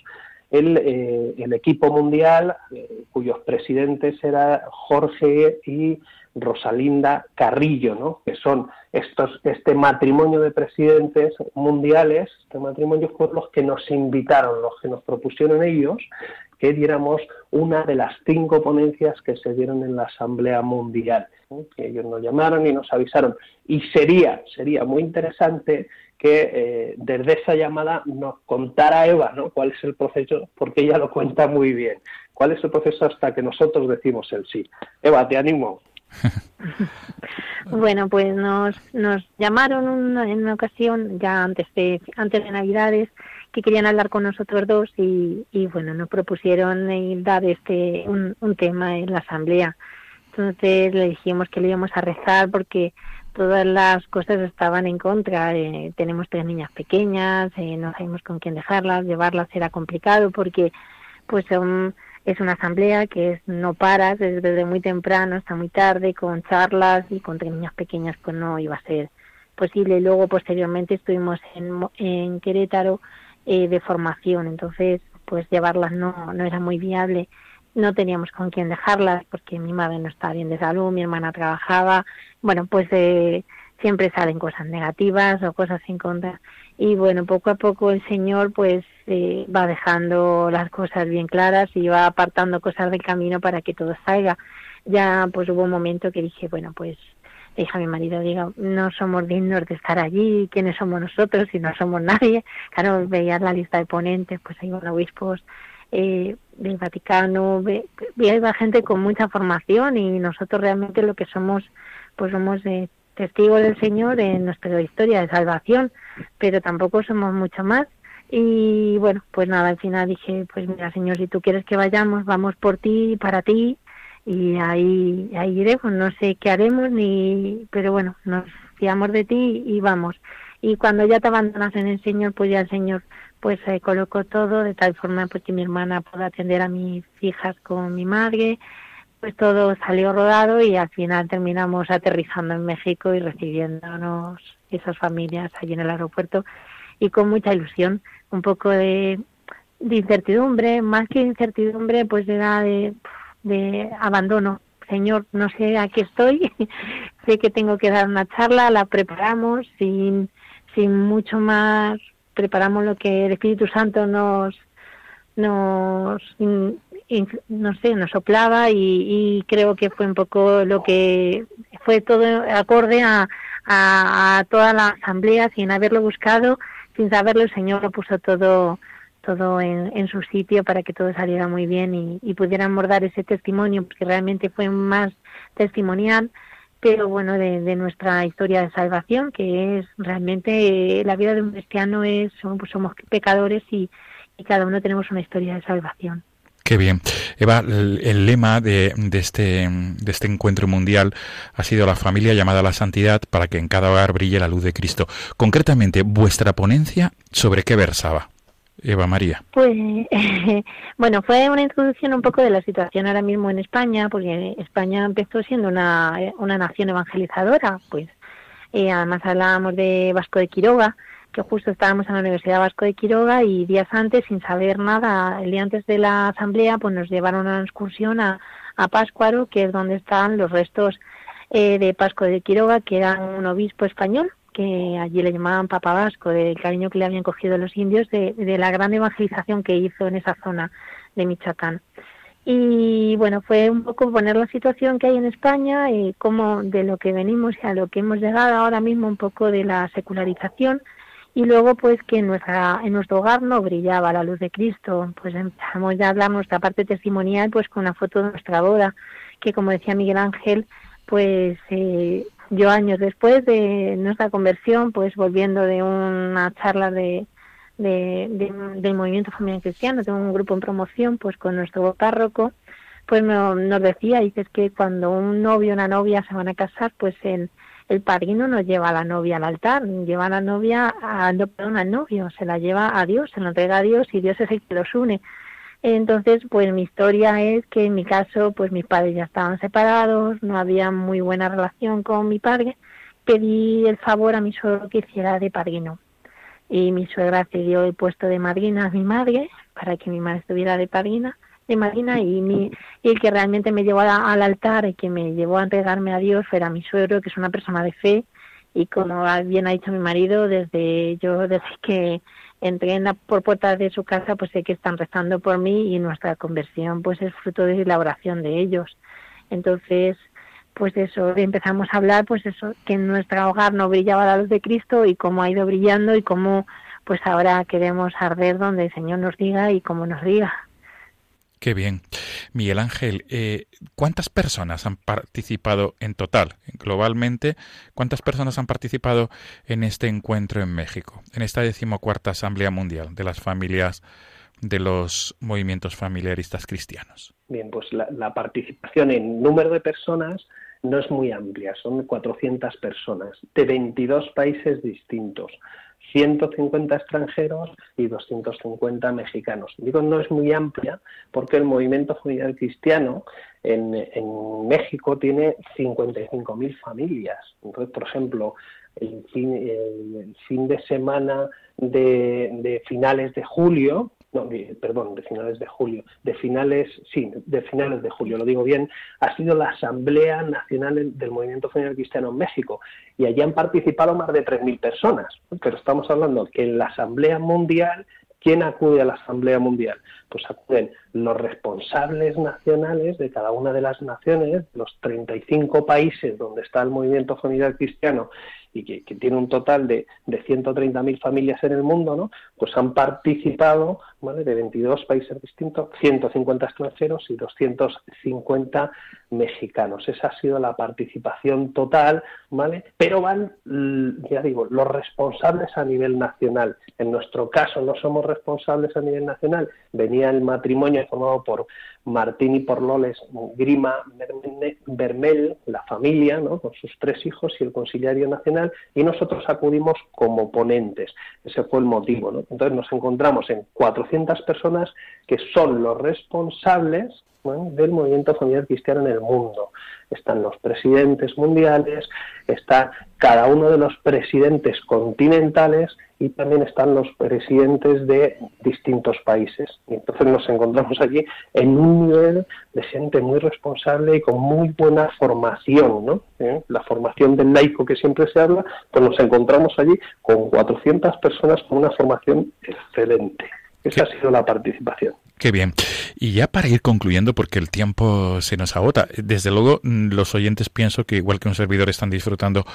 el, eh, el equipo mundial, eh, cuyos presidentes eran Jorge y Rosalinda Carrillo, ¿no? que son estos, este matrimonio de presidentes mundiales, este matrimonio fueron los que nos invitaron, los que nos propusieron ellos que diéramos una de las cinco ponencias que se dieron en la Asamblea Mundial, que ellos nos llamaron y nos avisaron. Y sería, sería muy interesante que eh, desde esa llamada nos contara Eva ¿no? cuál es el proceso, porque ella lo cuenta muy bien. ¿Cuál es el proceso hasta que nosotros decimos el sí? Eva, te animo. (laughs) bueno, pues nos, nos llamaron en una ocasión, ya antes de, antes de Navidades, que querían hablar con nosotros dos y, y bueno, nos propusieron dar este un, un, tema en la asamblea. Entonces le dijimos que le íbamos a rezar porque todas las cosas estaban en contra. Eh, tenemos tres niñas pequeñas, eh, no sabemos con quién dejarlas, llevarlas era complicado porque pues son es una asamblea que es, no paras desde muy temprano hasta muy tarde con charlas y con niñas pequeñas pues no iba a ser posible. Luego posteriormente estuvimos en, en Querétaro eh, de formación, entonces pues llevarlas no, no era muy viable. No teníamos con quién dejarlas porque mi madre no estaba bien de salud, mi hermana trabajaba. Bueno, pues eh, siempre salen cosas negativas o cosas sin contra y bueno, poco a poco el Señor pues eh, va dejando las cosas bien claras y va apartando cosas del camino para que todo salga. Ya pues hubo un momento que dije, bueno, pues dije a mi marido, digo, no somos dignos de estar allí, ¿quiénes somos nosotros si no somos nadie? Claro, veías la lista de ponentes, pues hay obispos eh, del Vaticano, ve, veía gente con mucha formación y nosotros realmente lo que somos, pues somos eh, testigos del Señor en nuestra historia de salvación pero tampoco somos mucho más. Y bueno, pues nada, al final dije, pues mira, Señor, si tú quieres que vayamos, vamos por ti, para ti, y ahí, ahí iremos, no sé qué haremos, ni, pero bueno, nos fiamos de ti y vamos. Y cuando ya te abandonas en el Señor, pues ya el Señor pues se colocó todo de tal forma pues que mi hermana pueda atender a mis hijas con mi madre, pues todo salió rodado y al final terminamos aterrizando en México y recibiéndonos esas familias allí en el aeropuerto y con mucha ilusión, un poco de, incertidumbre, más que incertidumbre, pues era de, de abandono, Señor, no sé a qué estoy, (laughs) sé que tengo que dar una charla, la preparamos sin, sin mucho más, preparamos lo que el Espíritu Santo nos, nos, no sé, nos soplaba y, creo que fue un poco lo que fue todo acorde a, a, toda la asamblea sin haberlo buscado, sin saberlo, el Señor lo puso todo todo en, su sitio para que todo saliera muy bien y, y pudiéramos dar ese testimonio, porque realmente fue más testimonial, pero bueno, de, nuestra historia de salvación, que es realmente la vida de un cristiano es, somos, pues pecadores y, cada uno tenemos una historia de salvación. Qué bien. Eva, el, lema de, este, de este encuentro mundial ha sido la familia llamada a la santidad para que en cada hogar brille la luz de Cristo. Concretamente, vuestra ponencia, ¿sobre qué versaba? Eva María. Pues (laughs) bueno, fue una introducción un poco de la situación ahora mismo en España, porque España empezó siendo una, una nación evangelizadora, pues eh, además hablábamos de Vasco de Quiroga, que justo estábamos en la Universidad Vasco de Quiroga y días antes, sin saber nada, el día antes de la asamblea, pues nos llevaron a una excursión a, a Páscuaro, que es donde están los restos eh, de Pasco de Quiroga, que era un obispo español, que allí le llamaban Papa Vasco, del cariño que le habían cogido los indios, de, la gran evangelización que hizo en esa zona de Michoacán. Y bueno, fue un poco poner la situación que hay en España y cómo de lo que venimos y a lo que hemos llegado ahora mismo, un poco de la secularización y luego pues que en nuestra en nuestro hogar no brillaba la luz de Cristo pues empezamos ya a hablar nuestra parte testimonial pues con una foto de nuestra boda que como decía Miguel Ángel pues eh, yo años después de nuestra conversión pues volviendo de una charla de, de, del movimiento familiar cristiano de un grupo en promoción pues con nuestro párroco pues nos decía dices que cuando un novio o una novia se van a casar pues en el padrino no lleva a la novia al altar, lleva a la novia, a, perdón, al novio, se la lleva a Dios, se lo entrega a Dios y Dios es el que los une. Entonces, pues mi historia es que en mi caso, pues mis padres ya estaban separados, no había muy buena relación con mi padre, pedí el favor a mi suegro que hiciera de padrino. Y mi suegra cedió el puesto de madrina a mi madre para que mi madre estuviera de padrina de Marina y, mi, el que realmente me llevó al altar y que me llevó a entregarme a Dios era mi suegro, que es una persona de fe y como bien ha dicho mi marido, desde yo desde (laughs) que entré en la, por puertas de su casa, pues sé que están rezando por mí y nuestra conversión pues es fruto de la oración de ellos. Entonces, pues eso, empezamos a hablar, pues eso, que en nuestro hogar no brillaba la luz de Cristo y cómo ha ido brillando y cómo pues ahora queremos arder donde el Señor nos diga y cómo nos diga. Qué bien. Miguel Ángel, eh, ¿cuántas personas han participado en total, globalmente, cuántas personas han participado en este encuentro en México, en esta decimocuarta Asamblea Mundial de las Familias de los movimientos familiaristas cristianos? Bien, pues la, participación en número de personas no es muy amplia, son 400 personas de 22 países distintos. 150 extranjeros y 250 mexicanos. Digo, no es muy amplia porque el movimiento familiar cristiano en, México tiene 55.000 familias. Entonces, por ejemplo, el fin, de semana de finales de julio, no, perdón, de finales de julio, de finales, sí, de finales de julio, lo digo bien, ha sido la Asamblea Nacional del Movimiento Familiar Cristiano en México. Y allí han participado más de 3.000 personas, pero estamos hablando que en la Asamblea Mundial ¿Quién acude a la Asamblea Mundial? Pues acuden los responsables nacionales de cada una de las naciones, los 35 países donde está el movimiento familiar cristiano y que, tiene un total de, de 130.000 familias en el mundo, ¿no? pues han participado ¿vale? de 22 países distintos, 150 extranjeros y 250 mexicanos. Esa ha sido la participación total, ¿vale? pero van, ya digo, los responsables a nivel nacional. En nuestro caso no somos responsables a nivel nacional. Venía el matrimonio formado por Martín y por Loles Grima Bermel, la familia, ¿no? con sus tres hijos y el conciliario nacional, y nosotros acudimos como ponentes. Ese fue el motivo. Entonces nos encontramos en 400 personas que son los responsables del movimiento familiar cristiano en el mundo. Están los presidentes mundiales, está cada uno de los presidentes continentales y también están los presidentes de distintos países. Y entonces nos encontramos allí en un nivel de gente muy responsable y con muy buena formación, ¿no? ¿Eh? La formación del laico que siempre se habla, pues nos encontramos allí con 400 personas con una formación excelente. Esa ha sido la participación. Qué bien. Y ya para ir concluyendo, porque el tiempo se nos agota, desde luego los oyentes pienso que igual que un servidor están disfrutando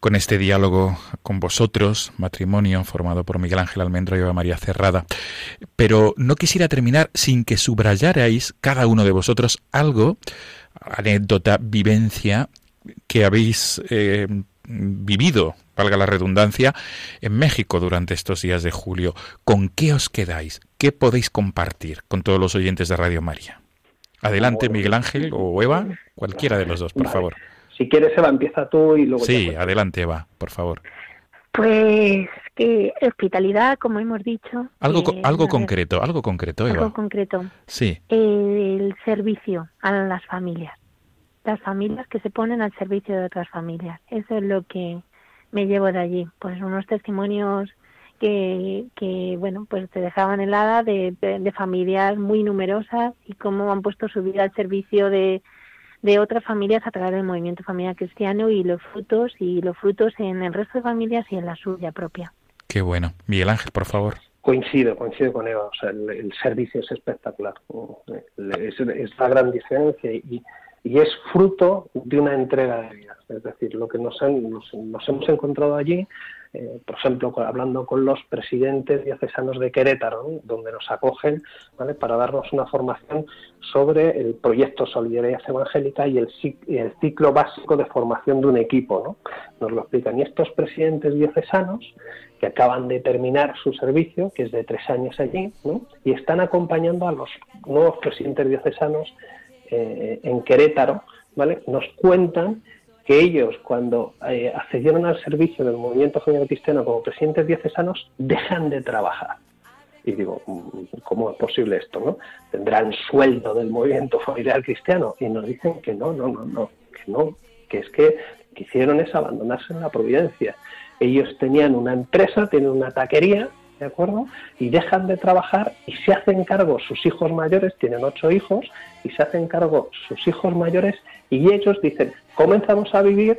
con este diálogo con vosotros, matrimonio formado por Miguel Ángel Almendro y Eva María Cerrada. Pero no quisiera terminar sin que subrayarais cada uno de vosotros algo, anécdota, vivencia que habéis eh, vivido, valga la redundancia, en México durante estos días de julio. ¿Con qué os quedáis? ¿Qué podéis compartir con todos los oyentes de Radio María? Adelante, Miguel Ángel o Eva, cualquiera de los dos, por favor. Si quieres, Eva, empieza tú y luego. Sí, adelante, Eva, por favor. Pues que hospitalidad, como hemos dicho. Algo, algo concreto, algo concreto, Eva. Algo concreto. Sí. El servicio a las familias. Las familias que se ponen al servicio de otras familias. Eso es lo que me llevo de allí. Pues unos testimonios que, que bueno, pues te dejaban helada de, de familias muy numerosas y cómo han puesto su vida al servicio de, de otras familias a través del movimiento familiar cristiano y los frutos y los frutos en el resto de familias y en la suya propia. Qué bueno. Miguel Ángel, por favor. Coincido, coincido con Eva. O sea, el, servicio es espectacular. Es, es la gran diferencia y, y, es fruto de una entrega de vida. Es decir, lo que nos, nos, nos hemos encontrado allí eh, por ejemplo, hablando con los presidentes diocesanos de Querétaro, donde nos acogen para darnos una formación sobre el proyecto Solidaridad Evangélica y el, ciclo básico de formación de un equipo. Nos lo explican. Y estos presidentes diocesanos, que acaban de terminar su servicio, que es de tres años allí, y están acompañando a los nuevos presidentes diocesanos eh, en Querétaro, ¿vale? nos cuentan que ellos, cuando eh, accedieron al servicio del movimiento familiar cristiano como presidentes diocesanos, dejan de trabajar. Y digo, mm, ¿cómo es posible esto? no? ¿Tendrán sueldo del movimiento familiar cristiano? Y nos dicen que no, no, no, no, que no, que es que hicieron es abandonarse en la providencia. Ellos tenían una empresa, tienen una taquería, ¿de acuerdo? Y dejan de trabajar y se hacen cargo sus hijos mayores, tienen ocho hijos, y se hacen cargo sus hijos mayores y ellos dicen, comenzamos a vivir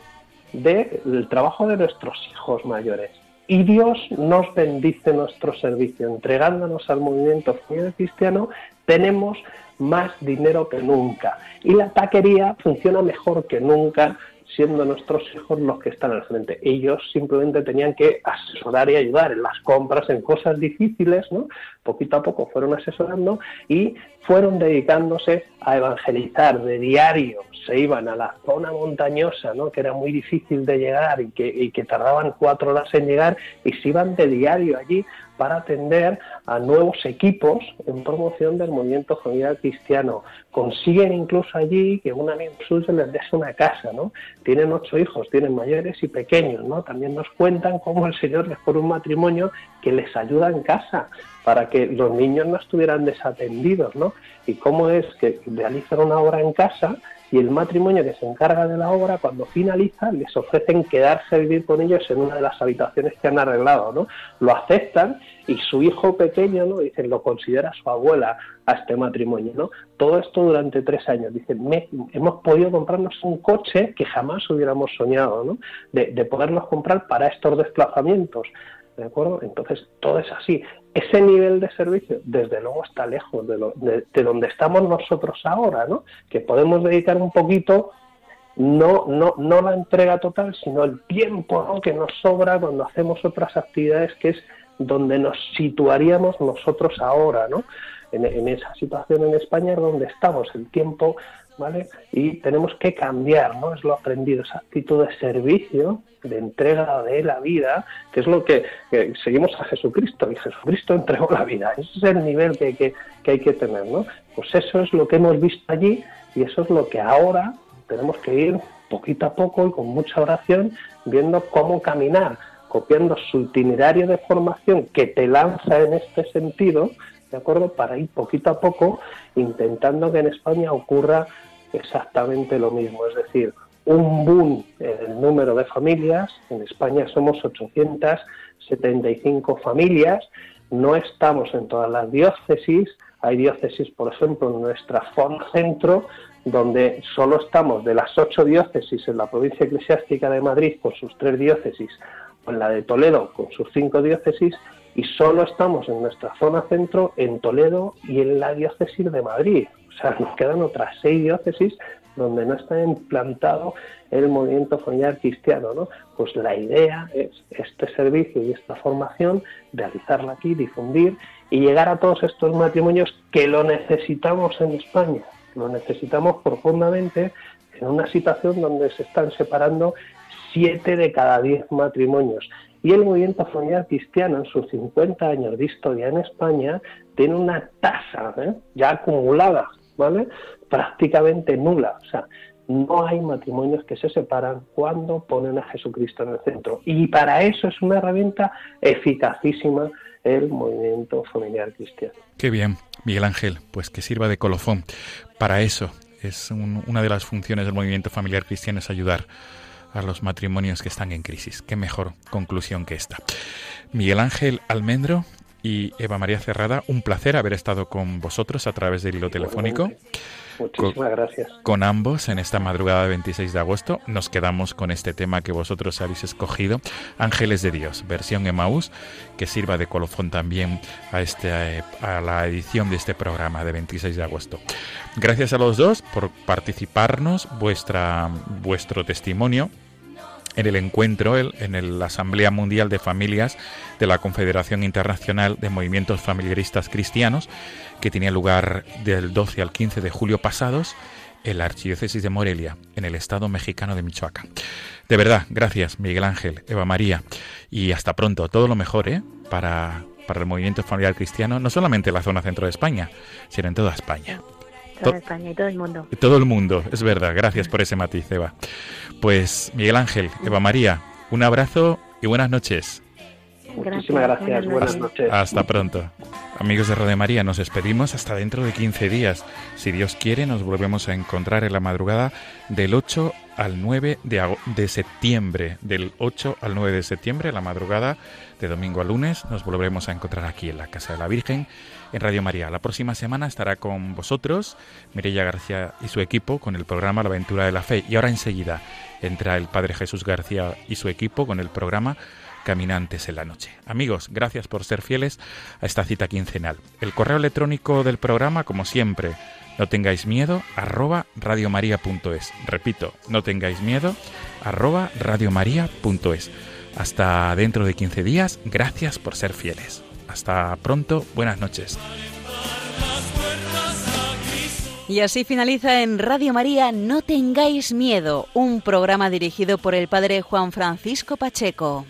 del trabajo de nuestros hijos mayores. Y Dios nos bendice nuestro servicio, entregándonos al movimiento cristiano, tenemos más dinero que nunca. Y la taquería funciona mejor que nunca siendo nuestros hijos los que están al frente. Ellos simplemente tenían que asesorar y ayudar en las compras, en cosas difíciles, ¿no? Poquito a poco fueron asesorando y fueron dedicándose a evangelizar de diario. Se iban a la zona montañosa, ¿no? Que era muy difícil de llegar y que, y que tardaban cuatro horas en llegar y se iban de diario allí para atender a nuevos equipos en promoción del movimiento familiar cristiano. Consiguen incluso allí que un amigo suyo les deje una casa, ¿no? Tienen ocho hijos, tienen mayores y pequeños, ¿no? También nos cuentan cómo el Señor les pone un matrimonio que les ayuda en casa para que los niños no estuvieran desatendidos, ¿no? Y cómo es que realizan una obra en casa y el matrimonio que se encarga de la obra, cuando finaliza, les ofrecen quedarse a vivir con ellos en una de las habitaciones que han arreglado, ¿no? Lo aceptan y su hijo pequeño, ¿no? Dicen, lo considera su abuela a este matrimonio, ¿no? Todo esto durante tres años. Dicen, hemos podido comprarnos un coche que jamás hubiéramos soñado, ¿no? De, de podernos comprar para estos desplazamientos. ¿De acuerdo? Entonces, todo es así. Ese nivel de servicio, desde luego, está lejos de, lo, de, donde estamos nosotros ahora, ¿no? Que podemos dedicar un poquito, no, no, no la entrega total, sino el tiempo que nos sobra cuando hacemos otras actividades, que es donde nos situaríamos nosotros ahora, ¿no? En, en esa situación en España es donde estamos, el tiempo ¿vale? Y tenemos que cambiar, ¿no? Es lo aprendido, esa actitud de servicio, de entrega de la vida, que es lo que, seguimos a Jesucristo, y Jesucristo entregó la vida. Ese es el nivel que, que, que hay que tener, ¿no? Pues eso es lo que hemos visto allí y eso es lo que ahora tenemos que ir poquito a poco y con mucha oración viendo cómo caminar, copiando su itinerario de formación que te lanza en este sentido, ¿de acuerdo? Para ir poquito a poco intentando que en España ocurra exactamente lo mismo, es decir, un boom en el número de familias, en España somos 875 familias, no estamos en todas las diócesis, hay diócesis, por ejemplo, en nuestra zona centro, donde solo estamos de las ocho diócesis en la provincia eclesiástica de Madrid con sus tres diócesis, o en la de Toledo con sus cinco diócesis, y solo estamos en nuestra zona centro, en Toledo y en la diócesis de Madrid. O sea, nos quedan otras seis diócesis donde no está implantado el movimiento familiar cristiano, ¿no? Pues la idea es este servicio y esta formación, realizarla aquí, difundir y llegar a todos estos matrimonios que lo necesitamos en España, lo necesitamos profundamente en una situación donde se están separando siete de cada diez matrimonios. Y el movimiento familiar cristiano, en sus 50 años de historia en España, tiene una tasa ¿eh? ya acumulada, ¿vale? Prácticamente nula. O sea, no hay matrimonios que se separan cuando ponen a Jesucristo en el centro. Y para eso es una herramienta eficacísima el movimiento familiar cristiano. Qué bien, Miguel Ángel, pues que sirva de colofón. Para eso es una de las funciones del movimiento familiar cristiano es ayudar a los matrimonios que están en crisis. Qué mejor conclusión que esta. Miguel Ángel Almendro y Eva María Cerrada, un placer haber estado con vosotros a través del hilo telefónico. Muchísimas gracias. Con ambos en esta madrugada de 26 de agosto nos quedamos con este tema que vosotros habéis escogido, Ángeles de Dios, versión Emaús, que sirva de colofón también a, este, a la edición de este programa de 26 de agosto. Gracias a los dos por participarnos, vuestra, vuestro testimonio en el encuentro, en la Asamblea Mundial de Familias de la Confederación Internacional de Movimientos Familiaristas Cristianos, que tenía lugar del 12 al 15 de julio pasados en la Archidiócesis de Morelia, en el estado mexicano de Michoacán. De verdad, gracias Miguel Ángel, Eva María, y hasta pronto. Todo lo mejor ¿eh? para, para el movimiento familiar cristiano, no solamente en la zona centro de España, sino en toda España. Toda España y todo el mundo. Todo el mundo, es verdad. Gracias por ese matiz, Eva. Pues Miguel Ángel, Eva María, un abrazo y buenas noches. Muchísimas gracias, buenas noches. Hasta pronto. Amigos de Radio María, nos despedimos hasta dentro de 15 días. Si Dios quiere, nos volvemos a encontrar en la madrugada del 8 al 9 de, de septiembre. Del 8 al 9 de septiembre, la madrugada de domingo a lunes, nos volveremos a encontrar aquí en la Casa de la Virgen en Radio María. La próxima semana estará con vosotros Mireya García y su equipo con el programa La Aventura de la Fe. Y ahora enseguida entra el Padre Jesús García y su equipo con el programa Caminantes en la Noche. Amigos, gracias por ser fieles a esta cita quincenal. El correo electrónico del programa, como siempre, no tengáis miedo, arroba radiomaria.es. Repito, no tengáis miedo, arroba radiomaria.es. Hasta dentro de 15 días, gracias por ser fieles. Hasta pronto, buenas noches. Y así finaliza en Radio María No tengáis miedo, un programa dirigido por el padre Juan Francisco Pacheco.